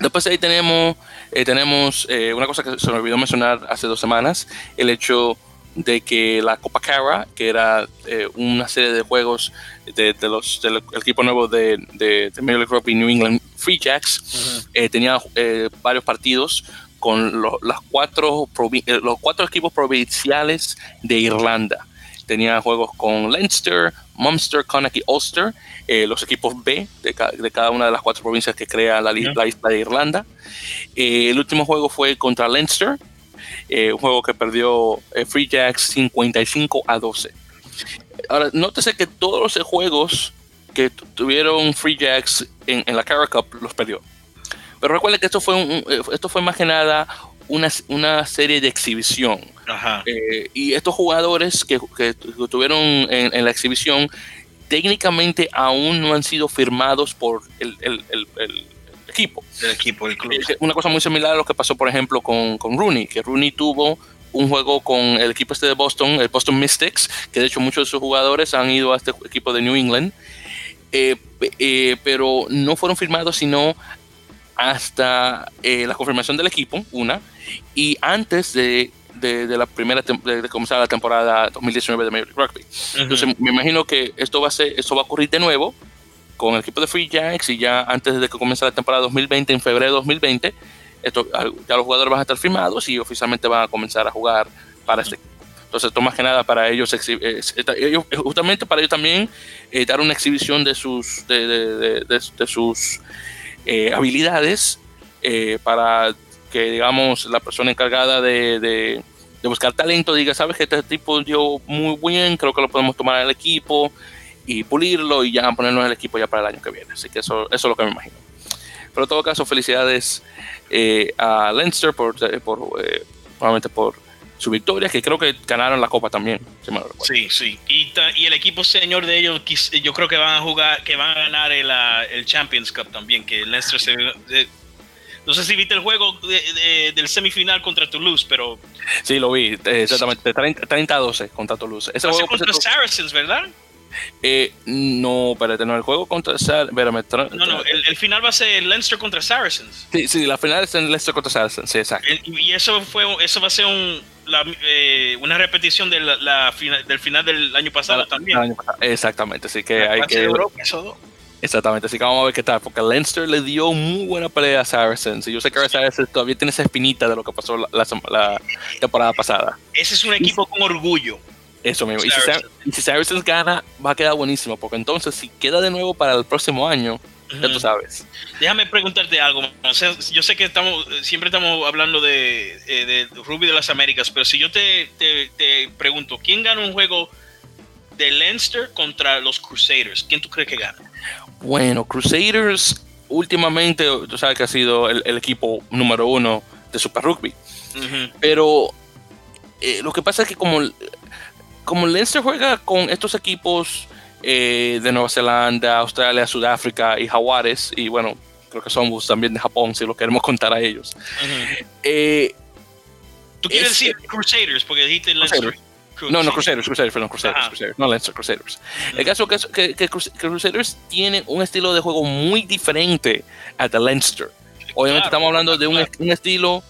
Speaker 1: Después ahí tenemos, eh, tenemos eh, una cosa que se me olvidó mencionar hace dos semanas, el hecho de que la Copa Cara, que era eh, una serie de juegos de, los, del equipo nuevo de, de, Major League Rugby New England Free Jacks, tenía varios partidos con las cuatro, los cuatro equipos provinciales de Irlanda tenía juegos con Leinster, Munster, Connacht y Ulster, eh, los equipos B de, cada una de las cuatro provincias que crea la, isla de Irlanda. Eh, el último juego fue contra Leinster, eh, un juego que perdió Free Jacks 55 a 12. Ahora, nótese que todos los juegos que tuvieron Free Jacks en, la Cara Cup los perdió. Pero recuerden que esto fue, esto fue más que nada una, una serie de exhibición. Eh, y estos jugadores que, que tuvieron en, la exhibición técnicamente aún no han sido firmados por el, el, el, equipo.
Speaker 2: El equipo, el club.
Speaker 1: una cosa muy similar a lo que pasó, por ejemplo, con, con Rooney, que Rooney tuvo un juego con el equipo este de Boston, el Boston Mystics, que de hecho muchos de sus jugadores han ido a este equipo de New England, eh, eh, pero no fueron firmados sino hasta la confirmación del equipo, una, y antes de de, la primera de, comenzar la temporada 2019 de Major League Rugby. Entonces me imagino que esto va a ser, esto va a ocurrir de nuevo con el equipo de Free Jacks y ya antes de que comience la temporada 2020, en febrero de 2020, esto, ya los jugadores van a estar firmados y oficialmente van a comenzar a jugar para este equipo. Entonces, esto más que nada para ellos, justamente para ellos también eh, dar una exhibición de sus, de, de, sus eh, habilidades eh, para que, digamos, la persona encargada de, de, buscar talento diga, sabes que este tipo dio muy bien, creo que lo podemos tomar al equipo y pulirlo y ya ponerlo en el equipo ya para el año que viene. Así que eso, eso es lo que me imagino. Pero en todo caso, felicidades eh, a Leinster por, por por su victoria, que creo que ganaron la copa también.
Speaker 2: sí, sí. Y, y, el equipo señor de ellos, yo creo que van a jugar, que van a ganar el, el Champions Cup también, que Leinster se, no sé si viste el juego del semifinal contra Toulouse, pero.
Speaker 1: Sí, lo vi, eh, exactamente. 30-12 contra Toulouse.
Speaker 2: Ese juego contra Saracens, ¿verdad?
Speaker 1: Eh, no, espérate, no, el juego contra Saracens.
Speaker 2: No, no, el, final va a ser Leinster contra Saracens.
Speaker 1: Sí, sí, la final es en Leinster contra Saracens, sí, exacto.
Speaker 2: y eso, fue, eso va a ser un, eh, una repetición de la, final, del final del año pasado también.
Speaker 1: exactamente, así que hay que.
Speaker 2: Europa, eso
Speaker 1: Exactamente, así que vamos a ver qué tal, porque Leinster le dio muy buena pelea a Saracens, y yo sé que Saracens todavía tiene esa espinita de lo que pasó la, temporada pasada.
Speaker 2: Ese es un equipo con orgullo.
Speaker 1: Eso mismo, y si, Saracens gana, va a quedar buenísimo, porque entonces si queda de nuevo para el próximo año, ya tú sabes.
Speaker 2: Déjame preguntarte algo. yo sé que estamos siempre estamos hablando de, eh, de Ruby de las Américas, pero si yo te, te, te pregunto, ¿quién gana un juego de Leinster contra los Crusaders? ¿Quién tú crees que gana?
Speaker 1: Bueno, Crusaders últimamente, tú sabes que ha sido el, equipo número uno de Super Rugby. Pero eh, lo que pasa es que como, como Leinster juega con estos equipos eh, de Nueva Zelanda, Australia, Sudáfrica y Jaguares, y bueno, creo que somos también de Japón, si lo queremos contar a ellos.
Speaker 2: Eh, ¿Tú quieres decir Crusaders? Porque dijiste Leinster.
Speaker 1: No, no, Crusaders, Crusaders, perdón, Crusaders, Crusaders, no Leinster, Crusaders. El caso es que, que, Crusaders tienen un estilo de juego muy diferente a The Leinster. Obviamente estamos hablando de un, un estilo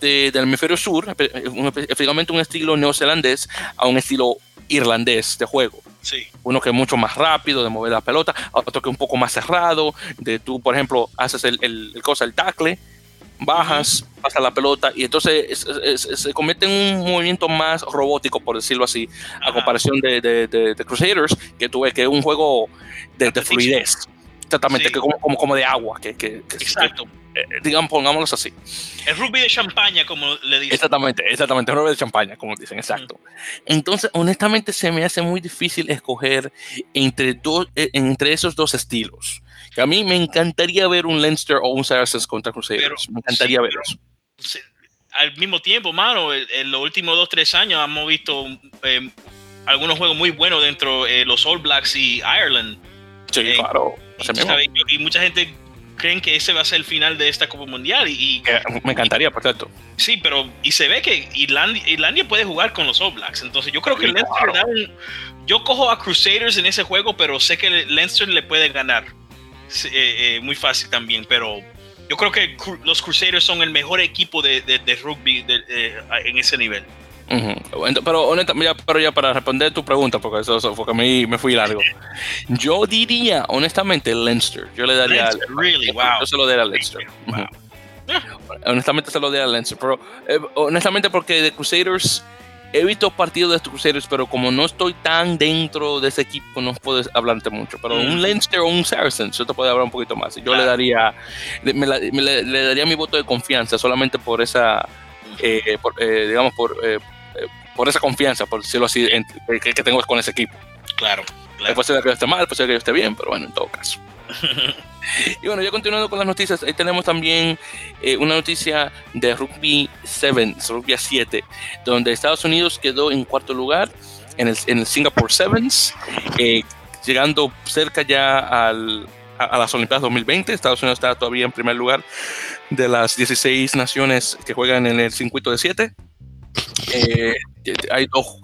Speaker 1: de, del hemisferio sur, efectivamente un estilo neozelandés a un estilo irlandés de juego.
Speaker 2: Sí.
Speaker 1: Uno que es mucho más rápido de mover la pelota, otro que es un poco más cerrado, de tú, por ejemplo, haces el, el, el cosa, el tackle, bajas, pasa la pelota y entonces se convierte en un movimiento más robótico, por decirlo así, a comparación de, de, Crusaders, que tuve que es un juego de, fluidez, exactamente, que como, como, de agua, que, que,
Speaker 2: Exacto.
Speaker 1: Eh, digamos, pongámoslo así.
Speaker 2: El rugby de champaña, como le dicen.
Speaker 1: Exactamente, exactamente, el rugby de champaña, como dicen, exacto. Entonces, honestamente, se me hace muy difícil escoger entre, dos, eh, entre esos dos estilos a mí me encantaría ver un Leinster o un Saracens contra Crusaders. me encantaría verlos.
Speaker 2: Al mismo tiempo, mano, en los últimos dos, tres años hemos visto eh, algunos juegos muy buenos dentro de eh, los All Blacks y Ireland.
Speaker 1: Sí, eh, claro.
Speaker 2: Y, mucha gente creen que ese va a ser el final de esta Copa Mundial. Y,
Speaker 1: me encantaría, por cierto.
Speaker 2: Sí, pero y se ve que Irlandia, puede jugar con los All Blacks. Entonces yo creo que Leinster da un, Yo cojo a Crusaders en ese juego, pero sé que Leinster le puede ganar. Eh, eh, muy fácil también, pero yo creo que los Crusaders son el mejor equipo de, rugby en ese nivel.
Speaker 1: Pero honestamente, ya, pero ya para responder tu pregunta, porque eso, fue que me, me, fui largo. Yo diría, honestamente, Leinster. Yo le daría.
Speaker 2: really? wow.
Speaker 1: Yo se lo daría a Leinster. Honestamente, se lo daría a Leinster. Pero eh, honestamente, porque de Crusaders he visto partidos de estos cruceros, pero como no estoy tan dentro de ese equipo, no puedo hablarte mucho. Pero un mm. Leinster o un Saracens, yo te puedo hablar un poquito más. Yo le daría, me, le, daría mi voto de confianza solamente por esa, eh, eh, digamos, por, eh, por esa confianza, por decirlo así, que, tengo con ese equipo.
Speaker 2: Claro.
Speaker 1: claro. Puede ser que yo esté mal, puede ser que yo esté bien, pero bueno, en todo caso. y bueno, ya continuando con las noticias, ahí tenemos también eh, una noticia de Rugby 7, Rugby 7, donde Estados Unidos quedó en cuarto lugar en el, en el Singapore Sevens, eh, llegando cerca ya al, a, las Olimpiadas 2020. Estados Unidos está todavía en primer lugar de las 16 naciones que juegan en el circuito de 7. Eh, hay dos,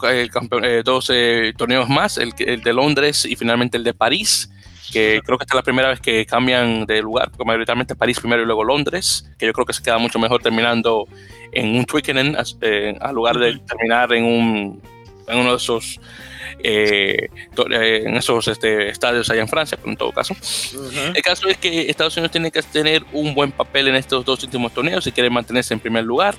Speaker 1: dos torneos más, el, el, de Londres y finalmente el de París que creo que esta es la primera vez que cambian de lugar, porque mayoritariamente París primero y luego Londres, que yo creo que se queda mucho mejor terminando en un Twickenham, eh, al lugar de terminar en, un, en uno de esos eh, eh, en esos este, estadios allá en Francia, pero en todo caso. El caso es que Estados Unidos tiene que tener un buen papel en estos dos últimos torneos si quiere mantenerse en primer lugar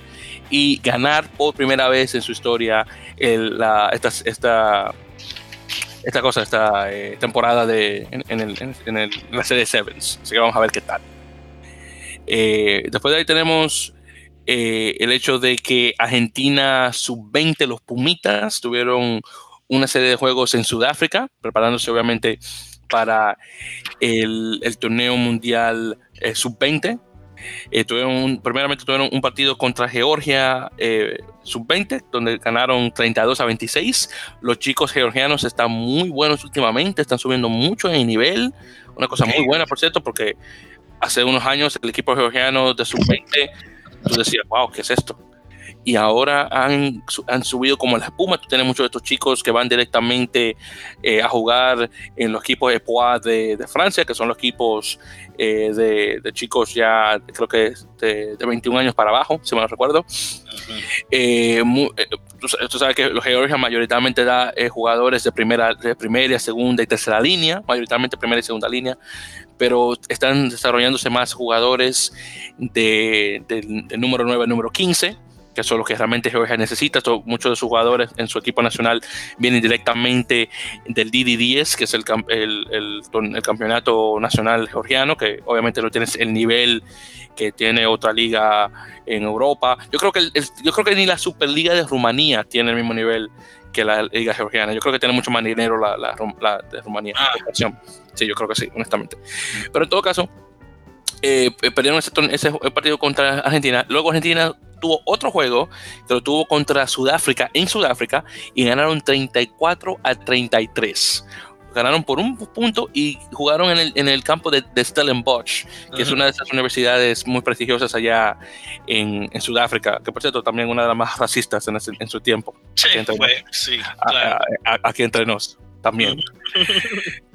Speaker 1: y ganar por primera vez en su historia el, la, esta, esta esta cosa, esta eh, temporada de, en, el, en, el, la serie Sevens. Así que vamos a ver qué tal. Eh, después de ahí tenemos eh, el hecho de que Argentina sub-20, los Pumitas, tuvieron una serie de juegos en Sudáfrica, preparándose obviamente para el, el torneo mundial sub-20 eh, tuvieron primeramente tuvieron un partido contra Georgia eh, sub-20, donde ganaron 32 a 26. Los chicos georgianos están muy buenos últimamente, están subiendo mucho en nivel. Una cosa muy buena, por cierto, porque hace unos años el equipo georgiano de sub-20, tú decías, wow, ¿qué es esto? Y ahora han, han, subido como la espuma. Tú tienes muchos de estos chicos que van directamente eh, a jugar en los equipos de, de, Francia, que son los equipos eh, de, chicos ya, creo que de, 21 años para abajo, si me lo recuerdo. Eh, tú, sabes que los Georgia mayoritariamente da eh, jugadores de primera, de primera, segunda y tercera línea, mayoritariamente primera y segunda línea, pero están desarrollándose más jugadores de, del número 9 al número 15 que son los que realmente Georgia necesita. muchos de sus jugadores en su equipo nacional vienen directamente del DD10, que es el, el, campeonato nacional georgiano, que obviamente no tiene el nivel que tiene otra liga en Europa. Yo creo que, yo creo que ni la Superliga de Rumanía tiene el mismo nivel que la liga georgiana. Yo creo que tiene mucho más dinero la, la, de Rumanía. Ah. Sí, yo creo que sí, honestamente. Pero en todo caso, eh, perdieron ese, ese, partido contra Argentina. Luego Argentina tuvo otro juego que lo tuvo contra Sudáfrica en Sudáfrica y ganaron 34 a 33. Ganaron por un punto y jugaron en el, en el campo de, Stellenbosch, que es una de esas universidades muy prestigiosas allá en, en, Sudáfrica, que por cierto también una de las más racistas en, en su tiempo.
Speaker 2: Sí, aquí entre, sí, claro.
Speaker 1: aquí entre nos también.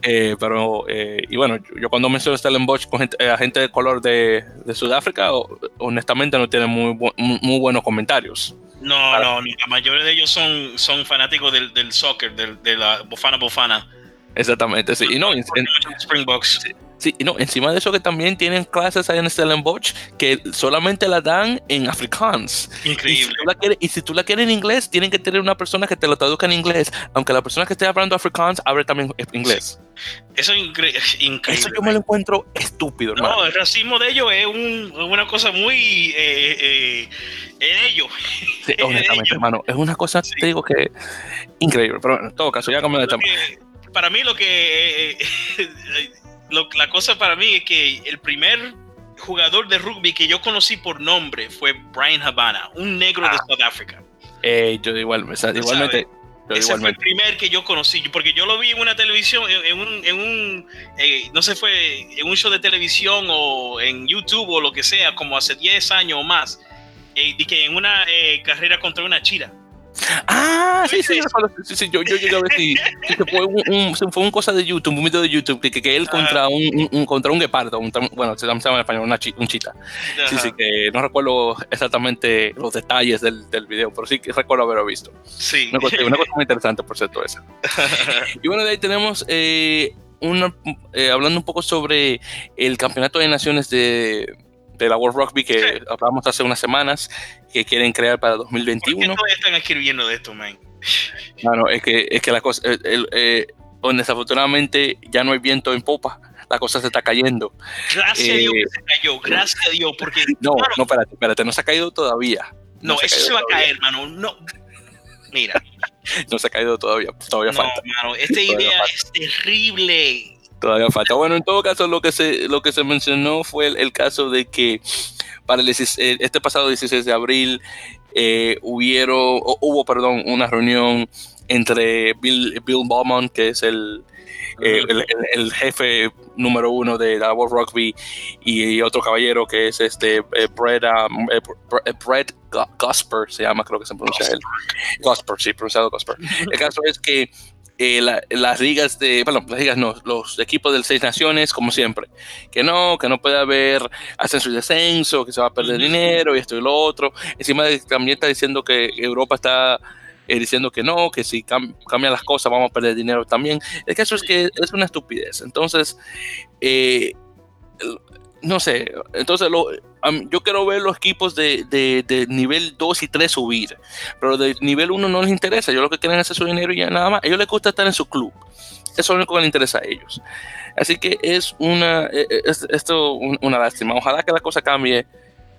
Speaker 1: Eh, pero, eh, y bueno, yo cuando menciono Stellenbosch con gente, eh, gente de color de, de Sudáfrica, honestamente no tienen muy, muy, buenos comentarios.
Speaker 2: No, no, la mayoría de ellos son, son fanáticos del, del soccer, del, de la bofana bofana.
Speaker 1: Exactamente, sí. Y no, en,
Speaker 2: Springboks.
Speaker 1: Sí, Sí, y no, encima de eso que también tienen clases ahí en Stellenbosch que solamente la dan en afrikaans.
Speaker 2: Increíble.
Speaker 1: Y si, tú la quieres, en inglés, tienen que tener una persona que te lo traduzca en inglés, aunque la persona que esté hablando afrikaans hable también inglés.
Speaker 2: Eso es increíble.
Speaker 1: Eso yo me lo encuentro estúpido, hermano.
Speaker 2: No, el racismo de ellos es una cosa muy eh, eh, en ellos.
Speaker 1: Sí, honestamente, hermano, es una cosa, te digo que increíble. Pero en todo caso, ya como de
Speaker 2: Para mí lo que eh, la cosa para mí es que el primer jugador de rugby que yo conocí por nombre fue Brian Havana, un negro de Sudáfrica.
Speaker 1: Ah. Eh, yo igual, igualmente.
Speaker 2: Ese fue el primer que yo conocí, porque yo lo vi en una televisión, en un, en un eh, no sé, fue en un show de televisión o en YouTube o lo que sea, como hace 10 años o más, eh, que en una eh, carrera contra una chira.
Speaker 1: Ah, sí, sí, sí, sí, yo, yo llegué a ver si, fue un, fue un cosa de YouTube, un video de YouTube, que, que él contra un, un, contra un guepardo, bueno, se llama en español, una un chita. Sí, sí, que no recuerdo exactamente los detalles del, del video, pero sí que recuerdo haberlo visto.
Speaker 2: Sí.
Speaker 1: Una cosa, una cosa muy interesante, por cierto, esa. y bueno, de ahí tenemos eh, una, eh, hablando un poco sobre el campeonato de naciones de de la World Rugby que hablamos hace unas semanas que quieren crear para 2021.
Speaker 2: ¿Por qué están escribiendo de esto, man?
Speaker 1: Claro, es que, es que la cosa, eh, desafortunadamente ya no hay viento en popa, la cosa se está cayendo.
Speaker 2: Gracias a Dios que se cayó, gracias a Dios, porque...
Speaker 1: No, no, espérate, espérate, no se ha caído todavía.
Speaker 2: No, eso se, va a caer, mano, no. Mira.
Speaker 1: no se ha caído todavía, todavía falta.
Speaker 2: Mano, esta idea es terrible
Speaker 1: todavía falta. Bueno, en todo caso, lo que se, lo que se mencionó fue el, caso de que para el, eh, este pasado 16 de abril eh, hubieron, hubo perdón, una reunión entre Bill, Bill Bowman, que es el, eh, el, jefe número uno de la World Rugby, y, otro caballero que es este Brett, um, Brett Gosper, se llama, creo que se pronuncia él. Gosper, sí, pronunciado Gosper. El caso es que eh, las ligas de, bueno, las ligas no, los equipos del Seis Naciones, como siempre, que no, que no puede haber ascenso y descenso, que se va a perder dinero y esto y lo otro. Encima también está diciendo que Europa está eh, diciendo que no, que si cambian las cosas vamos a perder dinero también. El caso es que es una estupidez. Entonces, eh, no sé, entonces lo, yo quiero ver los equipos de, de, nivel 2 y 3 subir, pero de nivel 1 no les interesa, ellos lo que quieren es hacer su dinero y ya nada más, a ellos les gusta estar en su club, eso es lo único que les interesa a ellos. Así que es una, e, e, es, esto una lástima, ojalá que la cosa cambie,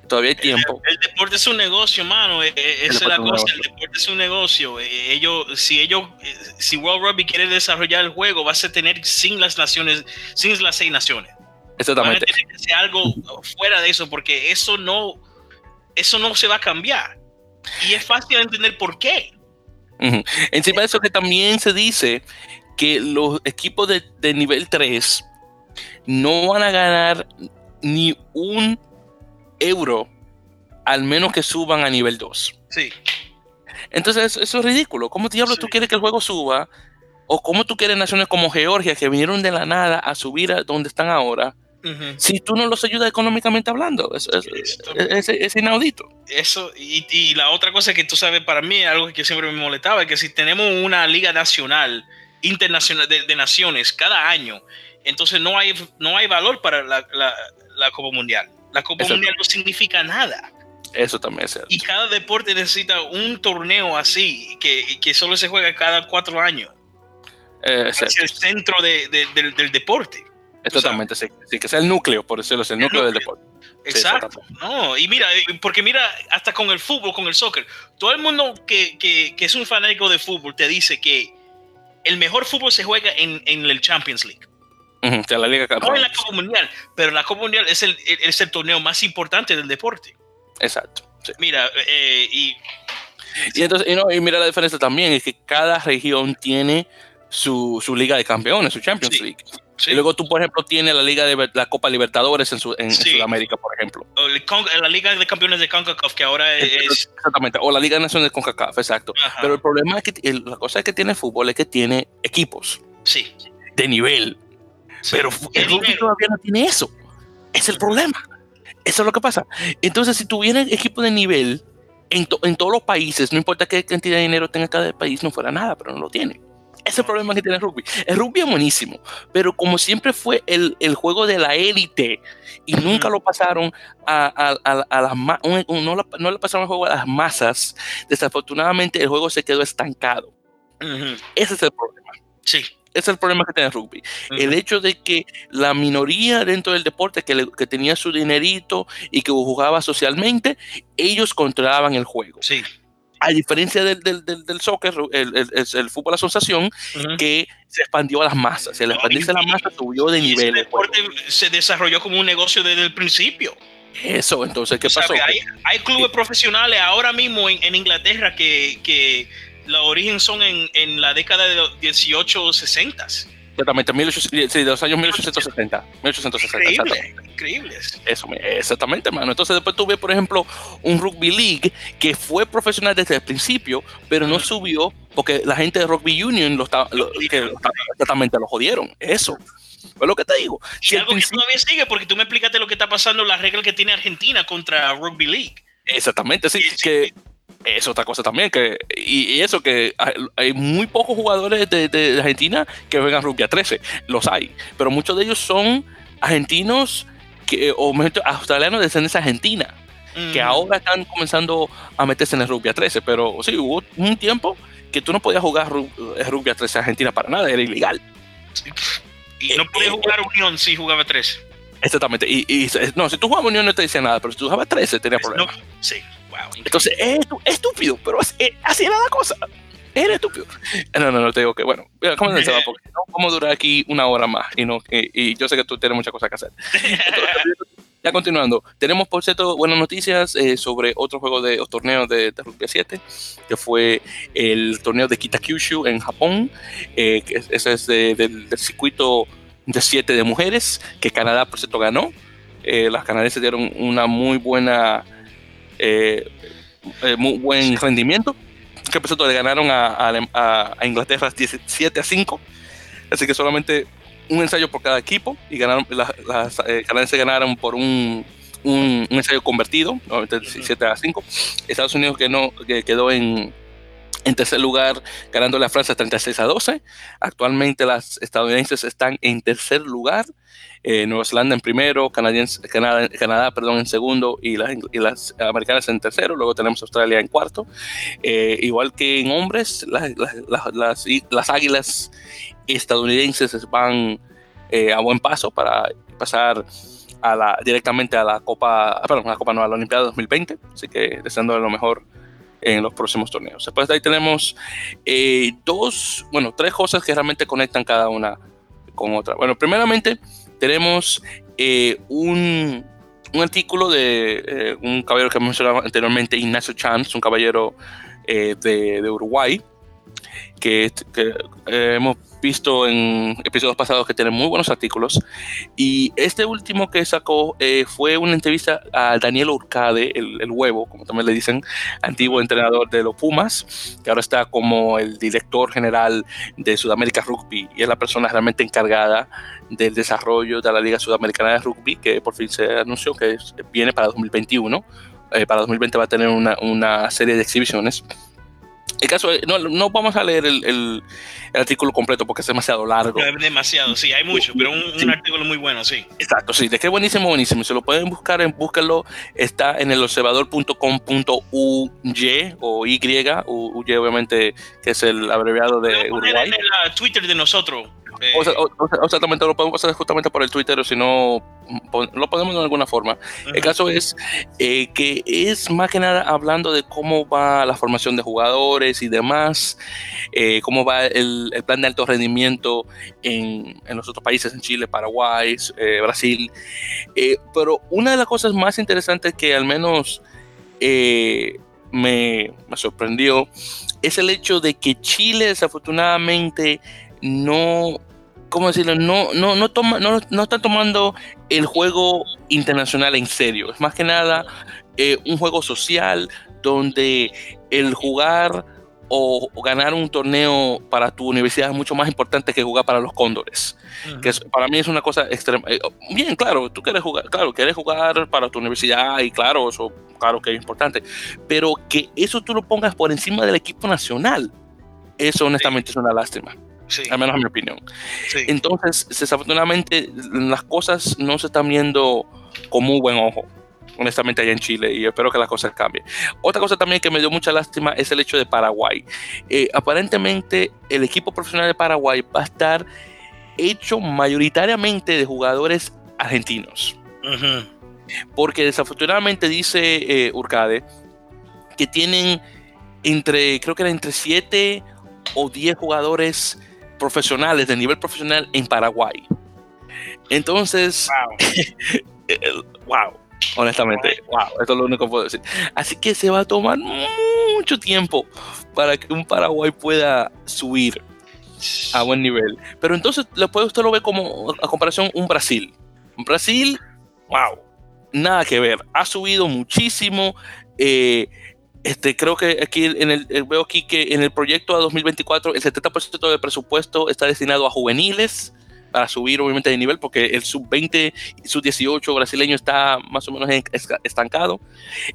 Speaker 1: todavía hay tiempo.
Speaker 2: El, deporte es un negocio, mano, e, esa es la cosa, el deporte es un negocio, ellos, si ellos, si World Rugby quiere desarrollar el juego, va a tener sin las naciones, sin las seis naciones.
Speaker 1: Exactamente.
Speaker 2: Tiene que ser algo fuera de eso, porque eso no, eso no se va a cambiar. Y es fácil entender por qué.
Speaker 1: Encima de eso que también se dice que los equipos de, de, nivel 3 no van a ganar ni un euro al menos que suban a nivel 2.
Speaker 2: Sí.
Speaker 1: Entonces eso, es ridículo. ¿Cómo diablos tú quieres que el juego suba? ¿O cómo tú quieres naciones como Georgia que vinieron de la nada a subir a donde están ahora? Si tú no los ayudas económicamente hablando. Es, es, inaudito.
Speaker 2: Eso, y, la otra cosa que tú sabes, para mí, algo que siempre me molestaba, es que si tenemos una liga nacional, internacional de, naciones cada año, entonces no hay, no hay valor para la, la, Copa Mundial. La Copa Mundial no significa nada.
Speaker 1: Eso también es cierto.
Speaker 2: Y cada deporte necesita un torneo así, que, que solo se juega cada cuatro años. Eh, es el centro de, del, del deporte.
Speaker 1: Totalmente, sí, sí, que sea el núcleo, por decirlo, es el, núcleo, del deporte.
Speaker 2: Exacto. no, y mira, eh, porque mira, hasta con el fútbol, con el soccer, todo el mundo que, que, que es un fanático de fútbol te dice que el mejor fútbol se juega en, en el Champions League.
Speaker 1: la Liga
Speaker 2: no en la Copa Mundial, pero la Copa Mundial es el, es el torneo más importante del deporte.
Speaker 1: Exacto.
Speaker 2: Mira, eh, y...
Speaker 1: Y, entonces, y, no, y mira la diferencia también, es que cada región tiene su, su Liga de Campeones, su Champions League. Y luego tú, por ejemplo, tienes la Liga de la Copa Libertadores en, su, en, Sudamérica, por ejemplo.
Speaker 2: La Liga de Campeones de CONCACAF, que ahora es...
Speaker 1: Exactamente, o la Liga Nacional de CONCACAF, exacto. Pero el problema es que la cosa es que tiene fútbol es que tiene equipos.
Speaker 2: Sí.
Speaker 1: De nivel. Pero el rugby todavía no tiene eso. Es el problema. Eso es lo que pasa. Entonces, si tuviera equipo de nivel en, en todos los países, no importa qué cantidad de dinero tenga cada país, no fuera nada, pero no lo tiene. Ese es el problema que tiene el rugby. El rugby es buenísimo, pero como siempre fue el, el juego de la élite y nunca lo pasaron a, a, a, las no, no, le pasaron el juego a las masas, desafortunadamente el juego se quedó estancado. Ese es el problema.
Speaker 2: Sí.
Speaker 1: Ese es el problema que tiene el rugby. El hecho de que la minoría dentro del deporte que, que, tenía su dinerito y que jugaba socialmente, ellos controlaban el juego.
Speaker 2: Sí
Speaker 1: a diferencia del, del, del, soccer, el, el, el, fútbol asociación, que se expandió a las masas. El expandirse a las masas subió de nivel. El
Speaker 2: deporte se desarrolló como un negocio desde el principio.
Speaker 1: Eso, entonces, ¿qué pasó?
Speaker 2: hay, hay, clubes profesionales ahora mismo en, en Inglaterra que, que los origen son en, en, la década de los 1860
Speaker 1: Exactamente, sí, de los años 1860. 1860
Speaker 2: increíble, increíbles.
Speaker 1: Eso, exactamente, hermano. Entonces después tuve, por ejemplo, un Rugby League que fue profesional desde el principio, pero no subió porque la gente de Rugby Union lo, que, exactamente lo jodieron. Eso. Es lo que te digo.
Speaker 2: Si y algo que todavía sigue, porque tú me explicaste lo que está pasando, la regla que tiene Argentina contra Rugby League.
Speaker 1: Exactamente, sí. que es otra cosa también, que y, eso que hay, muy pocos jugadores de, Argentina que juegan rugby a 13, los hay, pero muchos de ellos son argentinos que, o australianos de descendencia argentina, que mm. ahora están comenzando a meterse en el rugby a 13, pero sí, hubo un tiempo que tú no podías jugar eh, rugby a 13 Argentina para nada, era ilegal.
Speaker 2: Y no podías eh, jugar Unión si jugaba 13.
Speaker 1: Exactamente, y, no, si tú jugabas Unión no te decía nada, pero si tú jugabas 13 tenía problemas.
Speaker 2: sí.
Speaker 1: Entonces, es estúpido, pero así era la cosa. Era estúpido. No, no, no, te digo que, bueno, ¿cómo porque no vamos a durar aquí una hora más y, no, y, yo sé que tú tienes muchas cosas que hacer. ya continuando, tenemos por cierto buenas noticias eh, sobre otro juego de o torneo de, de, Rugby 7, que fue el torneo de Kitakyushu en Japón, eh, que ese es del, circuito de 7 de mujeres, que Canadá por cierto ganó. Eh, las canadienses dieron una muy buena eh, eh, muy buen rendimiento. Que por le ganaron a, Inglaterra 17 a 5. Así que solamente un ensayo por cada equipo y ganaron, las, las eh, canadienses ganaron por un, un, ensayo convertido, 17 a 5. Estados Unidos que no, que quedó en, en tercer lugar, ganándole a Francia 36 a 12. Actualmente las estadounidenses están en tercer lugar eh, Nueva Zelanda en primero, Canadá, Canadá en segundo y las, americanas en tercero, luego tenemos Australia en cuarto. Eh, igual que en hombres, las, las, las águilas estadounidenses van eh, a buen paso para pasar directamente a la Copa, perdón, a la Copa a la Olimpiada 2020, así que deseando lo mejor en los próximos torneos. Después de ahí tenemos dos, bueno, tres cosas que realmente conectan cada una con otra. Bueno, primeramente, tenemos eh, un, un, artículo de eh, un caballero que mencionaba anteriormente, Ignacio Chance, un caballero eh, de, de, Uruguay, que, eh, hemos visto en episodios pasados que tiene muy buenos artículos. Y este último que sacó eh, fue una entrevista a Daniel Urcade, el, el, huevo, como también le dicen, antiguo entrenador de los Pumas, que ahora está como el director general de Sudamérica Rugby y es la persona realmente encargada del desarrollo de la Liga Sudamericana de Rugby, que por fin se anunció que viene para 2021. Eh, para 2020 va a tener una, una serie de exhibiciones el caso no, no vamos a leer el, el, artículo completo porque es demasiado largo.
Speaker 2: Es demasiado, sí, hay mucho, pero un, artículo muy bueno, sí.
Speaker 1: Exacto, sí, de que buenísimo, buenísimo. Se lo pueden buscar, en, búsquenlo. Está en el observador.com.uy o Y, UY obviamente, que es el abreviado de Uruguay. En
Speaker 2: el Twitter de nosotros.
Speaker 1: O, sea, exactamente, lo podemos hacer justamente por el Twitter o si no, lo podemos de alguna forma. El caso es eh, que es más que nada hablando de cómo va la formación de jugadores y demás, eh, cómo va el, plan de alto rendimiento en, en, los otros países, en Chile, Paraguay, eh, Brasil. pero una de las cosas más interesantes que al menos me, me sorprendió es el hecho de que Chile desafortunadamente no ¿cómo decirlo? No, no, no, toma, no, no está tomando el juego internacional en serio. Es más que nada eh, un juego social donde el jugar o, ganar un torneo para tu universidad es mucho más importante que jugar para los cóndores. Que para mí es una cosa extrema. Eh, bien, claro, tú quieres jugar, claro, quieres jugar para tu universidad y claro, eso, claro que es importante. Pero que eso tú lo pongas por encima del equipo nacional, eso honestamente es una lástima. Al menos en mi opinión. Entonces, desafortunadamente, las cosas no se están viendo con muy buen ojo, honestamente, allá en Chile, y espero que las cosas cambien. Otra cosa también que me dio mucha lástima es el hecho de Paraguay. Eh, aparentemente, el equipo profesional de Paraguay va a estar hecho mayoritariamente de jugadores argentinos. Porque desafortunadamente dice eh, Urcade que tienen entre, creo que era entre 7 o 10 jugadores profesionales de nivel profesional en Paraguay. Entonces, wow, honestamente, wow, esto es lo único que puedo decir. Así que se va a tomar mucho tiempo para que un Paraguay pueda subir a buen nivel. Pero entonces después usted lo ve como a comparación un Brasil. Un Brasil, wow, nada que ver. Ha subido muchísimo. Eh, este, creo que aquí en el, eh, veo aquí que en el proyecto a 2024 el 70% del presupuesto está destinado a juveniles para subir obviamente de nivel porque el sub-20 y sub-18 brasileño está más o menos estancado.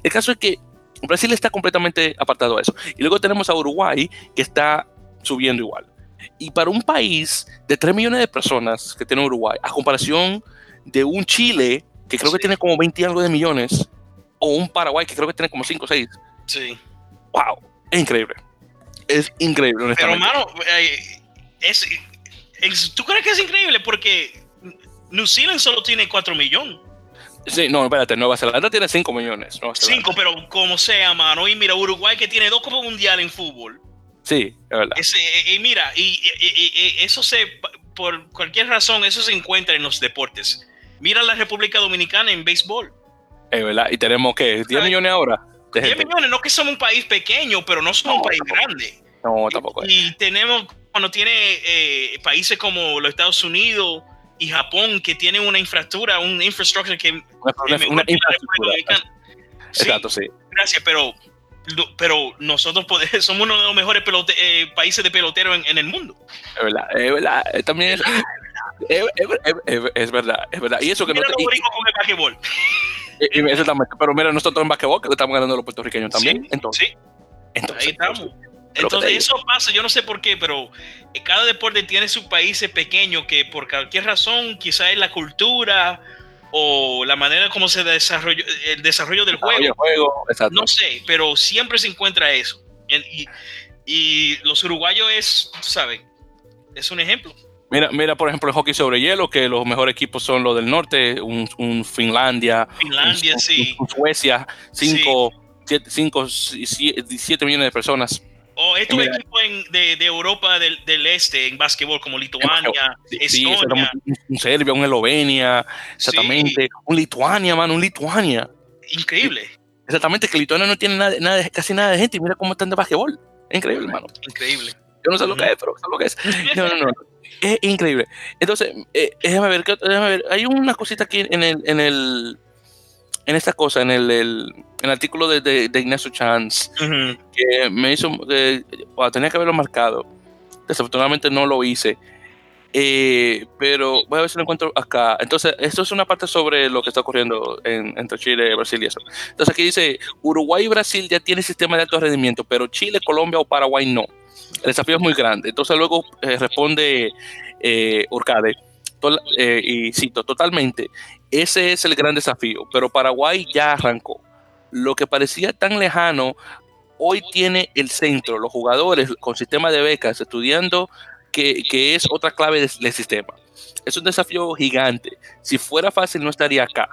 Speaker 1: El caso es que Brasil está completamente apartado de eso. Y luego tenemos a Uruguay que está subiendo igual. Y para un país de 3 millones de personas que tiene Uruguay, a comparación de un Chile que creo que tiene como 20 y algo de millones, o un Paraguay que creo que tiene como 5 o 6,
Speaker 2: Sí.
Speaker 1: ¡Wow! Es increíble. Es increíble, honestamente.
Speaker 2: Pero, hermano, eh, es, ¿tú crees que es increíble? Porque New Zealand solo tiene 4 millones.
Speaker 1: Sí, no, espérate, Nueva Zelanda tiene 5 millones.
Speaker 2: 5, pero como sea, mano. Y mira, Uruguay que tiene dos Copas Mundiales en fútbol.
Speaker 1: Sí, es verdad.
Speaker 2: Eh, y mira, y, eso se, por cualquier razón, eso se encuentra en los deportes. Mira la República Dominicana en béisbol.
Speaker 1: Es verdad, y tenemos que 10 millones ahora.
Speaker 2: 10 millones, no que somos un país pequeño, pero no somos un país grande.
Speaker 1: No, tampoco.
Speaker 2: Y, tenemos, cuando tiene eh, países como los Estados Unidos y Japón, que tienen una infraestructura, una infraestructura que...
Speaker 1: Una, Exacto, sí.
Speaker 2: Gracias, pero, pero nosotros somos uno de los mejores eh, países de pelotero en, el mundo.
Speaker 1: Es verdad, es verdad. Eh, también es, es, es, verdad, es verdad. Y eso que
Speaker 2: Mira
Speaker 1: no
Speaker 2: te... con el
Speaker 1: Exactamente, pero mira, nosotros en basquetbol que estamos ganando los puertorriqueños también. entonces,
Speaker 2: entonces, ahí estamos. Entonces, eso pasa, yo no sé por qué, pero cada deporte tiene sus países pequeños que por cualquier razón, quizás es la cultura o la manera como se desarrolló el desarrollo del juego. no sé, pero siempre se encuentra eso. Y, y los uruguayos es, ¿sabes? Es un ejemplo.
Speaker 1: Mira, mira, por ejemplo, el hockey sobre hielo, que los mejores equipos son los del norte, un, Finlandia,
Speaker 2: Finlandia, sí.
Speaker 1: Suecia, 5, 7 millones de personas.
Speaker 2: O estos equipos de, de, Europa del, del, Este en básquetbol, como Lituania, Estonia.
Speaker 1: un Serbia, un Eslovenia, exactamente. Un Lituania, mano, un Lituania.
Speaker 2: Increíble.
Speaker 1: Exactamente, que Lituania no tiene nada, nada, casi nada de gente y mira cómo están de básquetbol. increíble, hermano.
Speaker 2: Increíble.
Speaker 1: Yo no sé lo que es, pero sé lo que es. No, no, no. Es increíble. Entonces, eh, déjame, ver, déjame ver. Hay una cosita aquí en el, en el en esta cosa, en el, el, el artículo de, de, Ignacio Chance, que me hizo, tenía que haberlo marcado. Desafortunadamente no lo hice. Eh, pero voy a ver si lo encuentro acá. Entonces, esto es una parte sobre lo que está ocurriendo en, entre Chile, Brasil y eso. Entonces, aquí dice: Uruguay y Brasil ya tienen sistema de alto rendimiento, pero Chile, Colombia o Paraguay no. El desafío es muy grande. Entonces, luego eh, responde eh, Urcade. Eh, y cito totalmente, ese es el gran desafío, pero Paraguay ya arrancó. Lo que parecía tan lejano, hoy tiene el centro, los jugadores con sistema de becas estudiando que, es otra clave del, sistema. Es un desafío gigante. Si fuera fácil no estaría acá.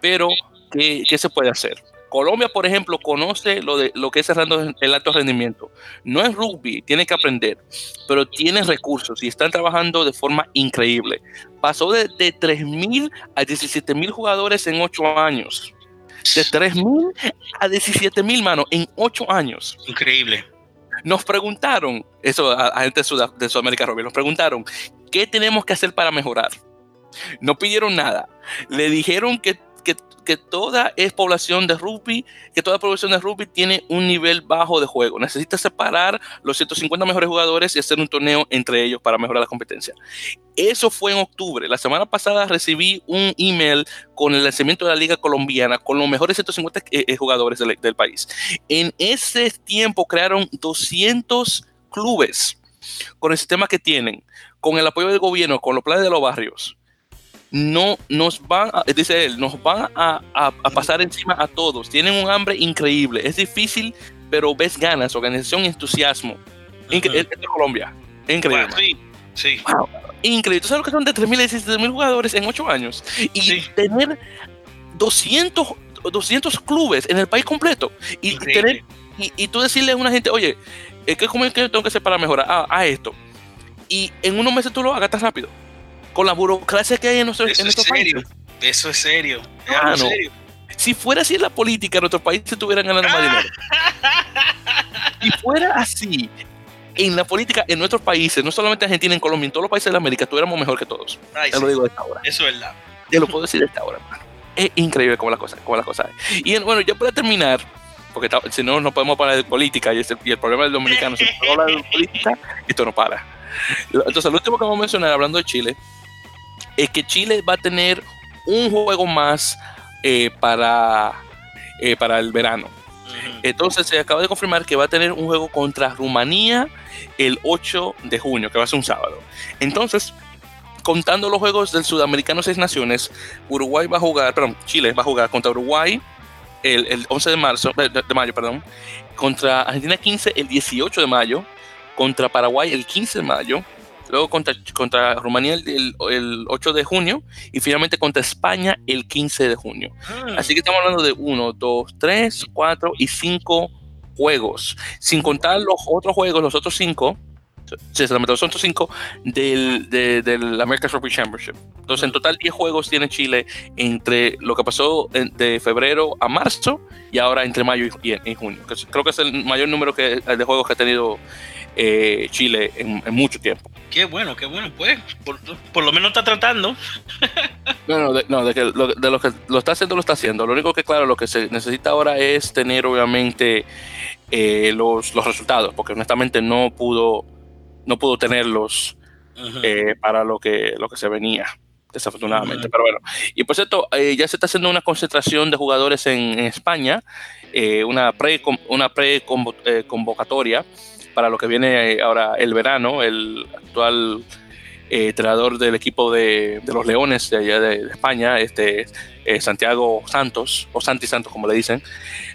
Speaker 1: Pero, ¿qué, se puede hacer? Colombia, por ejemplo, conoce lo, de, lo que es cerrando el alto rendimiento. No es rugby, tiene que aprender, pero tiene recursos y están trabajando de forma increíble. Pasó de, de 3.000 a 17.000 jugadores en 8 años. De 3.000 a 17.000, mano, en 8 años.
Speaker 2: Increíble.
Speaker 1: Nos preguntaron, eso a, gente de, Sudamérica, Robin, nos preguntaron, ¿qué tenemos que hacer para mejorar? No pidieron nada. Le dijeron que que toda es población de rugby, que toda población de rugby tiene un nivel bajo de juego. Necesita separar los 150 mejores jugadores y hacer un torneo entre ellos para mejorar la competencia. Eso fue en octubre. La semana pasada recibí un email con el lanzamiento de la Liga Colombiana con los mejores 150 eh, eh, jugadores del, del país. En ese tiempo crearon 200 clubes con el sistema que tienen, con el apoyo del gobierno, con los planes de los barrios no nos van, a, dice él, nos van a, pasar encima a todos. Tienen un hambre increíble. Es difícil, pero ves ganas, organización y entusiasmo. Increíble. Es de Colombia. Increíble. sí, sí. Increíble. ¿Tú sabes lo que son de 3.000 a 17.000 jugadores en 8 años? Y tener 200, 200 clubes en el país completo. Y, tener, y, tú decirle a una gente, oye, ¿qué, ¿cómo es que tengo que hacer para mejorar? Ah, a esto. Y en unos meses tú lo hagas tan rápido con la burocracia que hay en nuestro,
Speaker 2: Eso
Speaker 1: en
Speaker 2: es serio. Eso es serio.
Speaker 1: Ah, serio. Si fuera así la política, en nuestro país se estuvieran ganando más dinero. si fuera así en la política en nuestros países, no solamente Argentina, en Colombia, en todos los países de América, estuviéramos mejor que todos. Te lo digo de esta hora.
Speaker 2: Eso es verdad.
Speaker 1: Te lo puedo decir de esta hora, hermano. Es increíble cómo las cosas, cómo las cosas. Y bueno, ya para terminar, porque si no, no podemos hablar de política y, el, problema del dominicano, si no habla de política, esto no para. Entonces, el último que vamos a mencionar, hablando de Chile, es que Chile va a tener un juego más eh, para, eh, para el verano. Entonces se acaba de confirmar que va a tener un juego contra Rumanía el 8 de junio, que va a ser un sábado. Entonces, contando los juegos del Sudamericano Seis Naciones, Uruguay va a jugar, perdón, Chile va a jugar contra Uruguay el, 11 de marzo, de, mayo, perdón, contra Argentina 15 el 18 de mayo, contra Paraguay el 15 de mayo, luego contra, contra Rumanía el, el, 8 de junio y finalmente contra España el 15 de junio. Ah. Así que estamos hablando de 1, 2, 3, 4 y 5 juegos, sin contar los otros juegos, los otros 5. Sí, son otros 5 del, del American Rugby Championship. Entonces, en total, 10 juegos tiene Chile entre lo que pasó de febrero a marzo y ahora entre mayo y, junio. Creo que es el mayor número que, de juegos que ha tenido eh, Chile en, mucho tiempo.
Speaker 2: Qué bueno, qué bueno, pues por, lo menos está tratando.
Speaker 1: no, de, no, de, que lo, de lo que lo está haciendo, lo está haciendo. Lo único que, claro, lo que se necesita ahora es tener, obviamente, eh, los, los resultados, porque honestamente no pudo, no pudo tenerlos eh, para lo que, lo que se venía desafortunadamente. Pero bueno, y por cierto, ya se está haciendo una concentración de jugadores en, España, una pre, una pre convocatoria para lo que viene eh, ahora el verano, el actual eh, entrenador del equipo de, los Leones de allá de, España, este, eh, Santiago Santos, o Santi Santos como le dicen,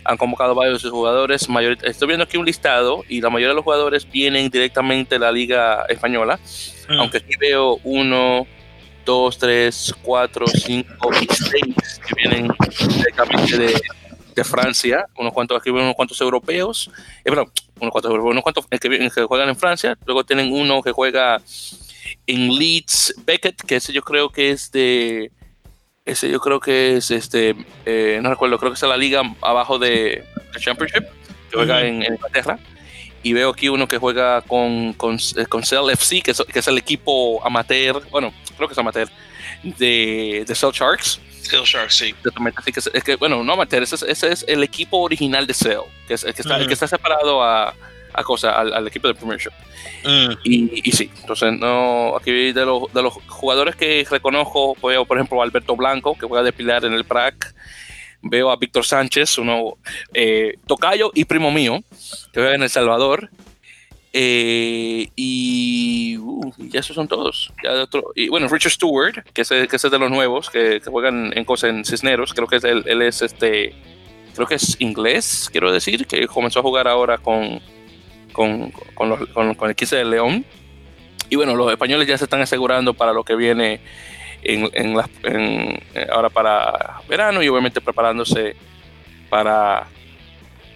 Speaker 1: han convocado varios de sus jugadores. estoy viendo aquí un listado y la mayoría de los jugadores vienen directamente de la Liga Española, mm. aunque aquí veo uno, dos, tres, cuatro, cinco y seis que vienen directamente de, de Francia, unos cuantos aquí unos cuantos europeos, eh, unos cuantos unos cuantos que, que, juegan en Francia, luego tienen uno que juega en Leeds Beckett, que ese yo creo que es de ese yo creo que es este eh, no recuerdo, creo que es la liga abajo de, Championship, que juega en, Inglaterra. y veo aquí uno que juega con, con, eh, con Cell FC, que es, que es, el equipo amateur, bueno, creo que es amateur, de, de Cell Sharks.
Speaker 2: Cell Sharks, sí.
Speaker 1: Así que, es que, bueno, no amateur, ese, ese, es el equipo original de Cell, que, es, el que, está, que está separado a, a cosa, al, al, equipo de Premiership. Mm. Y, y, sí, entonces no, aquí de los, de los jugadores que reconozco, veo por ejemplo a Alberto Blanco, que juega de pilar en el PRAC, veo a Víctor Sánchez, uno eh, tocayo y primo mío, que juega en El Salvador. Eh, y, uh, ya esos son todos. Ya otro, y bueno, Richard Stewart, que es, que es de los nuevos, que, que juegan en cosas en Cisneros, creo que es él, él es este, creo que es inglés, quiero decir, que comenzó a jugar ahora con, con, con, los, con, el 15 de León. Y bueno, los españoles ya se están asegurando para lo que viene en, eh, ahora para verano y obviamente preparándose para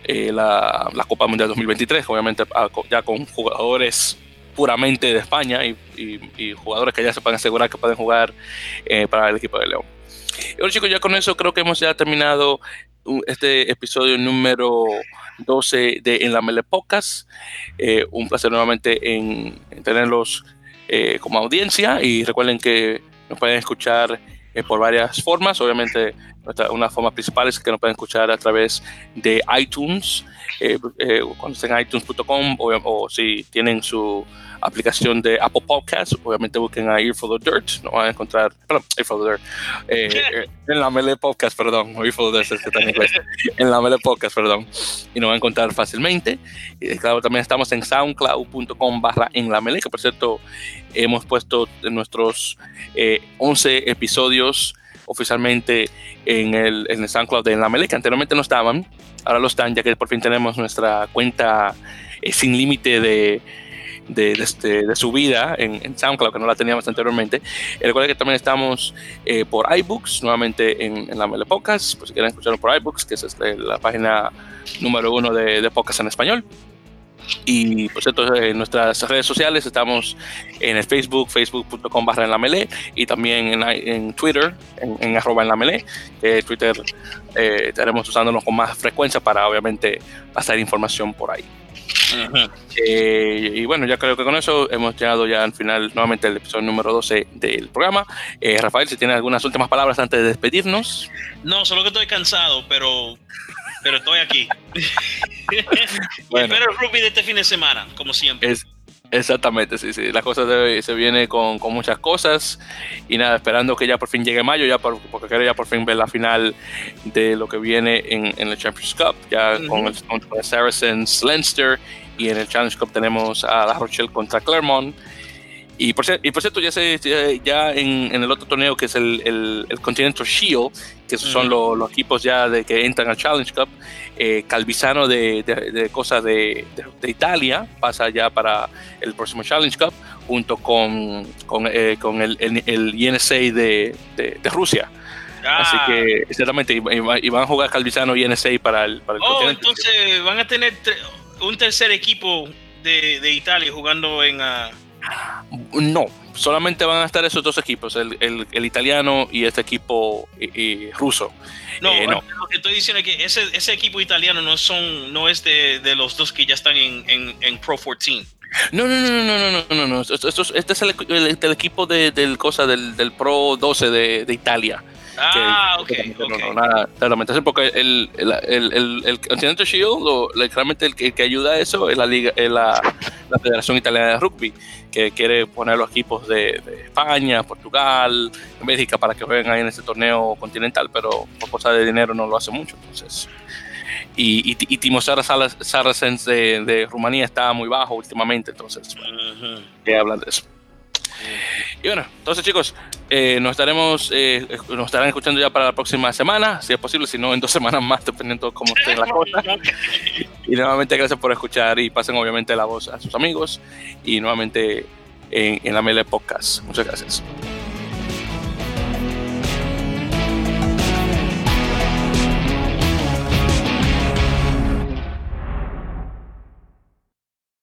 Speaker 1: eh, la, la, Copa Mundial 2023, obviamente ya con jugadores puramente de España y, jugadores que ya se pueden asegurar que pueden jugar eh, para el equipo de León. Y bueno chicos, ya con eso creo que hemos ya terminado este episodio número 12 de En la Mele Podcast. Eh, un placer nuevamente en, en tenerlos eh, como audiencia y recuerden que nos pueden escuchar eh, por varias formas. Obviamente, una forma principal es que nos pueden escuchar a través de iTunes, eh, eh, cuando estén en iTunes.com o, o, si tienen su aplicación de Apple Podcasts, obviamente busquen a Ear for the Dirt, no van a encontrar, perdón, Ear for the Dirt, eh, en la Mele Podcast, perdón, Ear for the Dirt es que está en inglés, en la Mele Podcast, perdón, y nos van a encontrar fácilmente. Y claro, también estamos en soundcloud.com barra en la Mele, que por cierto, hemos puesto nuestros eh, 11 episodios oficialmente en el, en el SoundCloud de la Mele, que anteriormente no estaban, ahora lo están, ya que por fin tenemos nuestra cuenta eh, sin límite de, de, de, este, de, su vida en, en, SoundCloud, que no la teníamos anteriormente. Recuerda que también estamos eh, por iBooks, nuevamente en, en la Mele Podcast, por si quieren escucharlo por iBooks, que es este, la página número uno de, de podcast en español. Y por cierto, en nuestras redes sociales estamos en el Facebook, facebook.com barra en la melee, y también en, en Twitter, en, en, arroba en la melee. Eh, Twitter eh, estaremos usándonos con más frecuencia para obviamente pasar información por ahí. Uh -huh. eh, y bueno, ya creo que con eso hemos llegado ya al final nuevamente el episodio número 12 del programa. Eh, Rafael, si tienes algunas últimas palabras antes de despedirnos.
Speaker 2: No, solo que estoy cansado, pero pero estoy aquí. bueno, espero el rugby de este fin de semana, como siempre.
Speaker 1: Es, exactamente, sí, sí. La cosa se, se viene con, con, muchas cosas y nada, esperando que ya por fin llegue mayo, ya por, porque quiero ya por fin ver la final de lo que viene en, en el Champions Cup, ya uh -huh. con, el, con el Saracens Leinster y en el Challenge Cup tenemos a La Rochelle contra Clermont. Y por, y por cierto, ya, se, ya en, en, el otro torneo que es el, el, el Continental Shield, que son -huh. los, los equipos ya de que entran al Challenge Cup, eh, Calvisano de, de, de cosas de, de, Italia pasa ya para el próximo Challenge Cup, junto con, con, eh, con el, el, el, de, Rusia. Ah. Así que, exactamente, y, y, van a jugar Calvisano y INSA para el, para el
Speaker 2: oh, continente. entonces van a tener un tercer equipo de, de Italia jugando en... Uh...
Speaker 1: No, solamente van a estar esos dos equipos, el, el, el italiano y este equipo ruso.
Speaker 2: No, eh, no, lo que estoy diciendo es que ese, ese equipo italiano no son no es de, de los dos que ya están en, en, en Pro 14.
Speaker 1: No, no, no, no, no, no, no, no. Esto, esto, este es el, el, el equipo de, del cosa del, del Pro 12 de, de Italia.
Speaker 2: Ah, ok.
Speaker 1: okay.
Speaker 2: No,
Speaker 1: no, nada, claramente. Porque el, el, el, el, el Continental Shield, lo, realmente el que, que, ayuda a eso es la, liga, es la, la Federación Italiana de Rugby, que quiere poner los equipos de, de España, Portugal, Bélgica para que jueguen ahí en este torneo continental, pero por cosa de dinero no lo hace mucho. Entonces. Y, y, y Timo Saracens de, de, Rumanía está muy bajo últimamente, entonces, bueno, uh -huh. que hablan de eso. Y bueno, entonces chicos, eh, nos estaremos, eh, nos estarán escuchando ya para la próxima semana, si es posible, si no en dos semanas más, dependiendo de cómo esté la cosa. y nuevamente gracias por escuchar y pasen obviamente la voz a sus amigos y nuevamente en, en la Mele Podcast. Muchas gracias.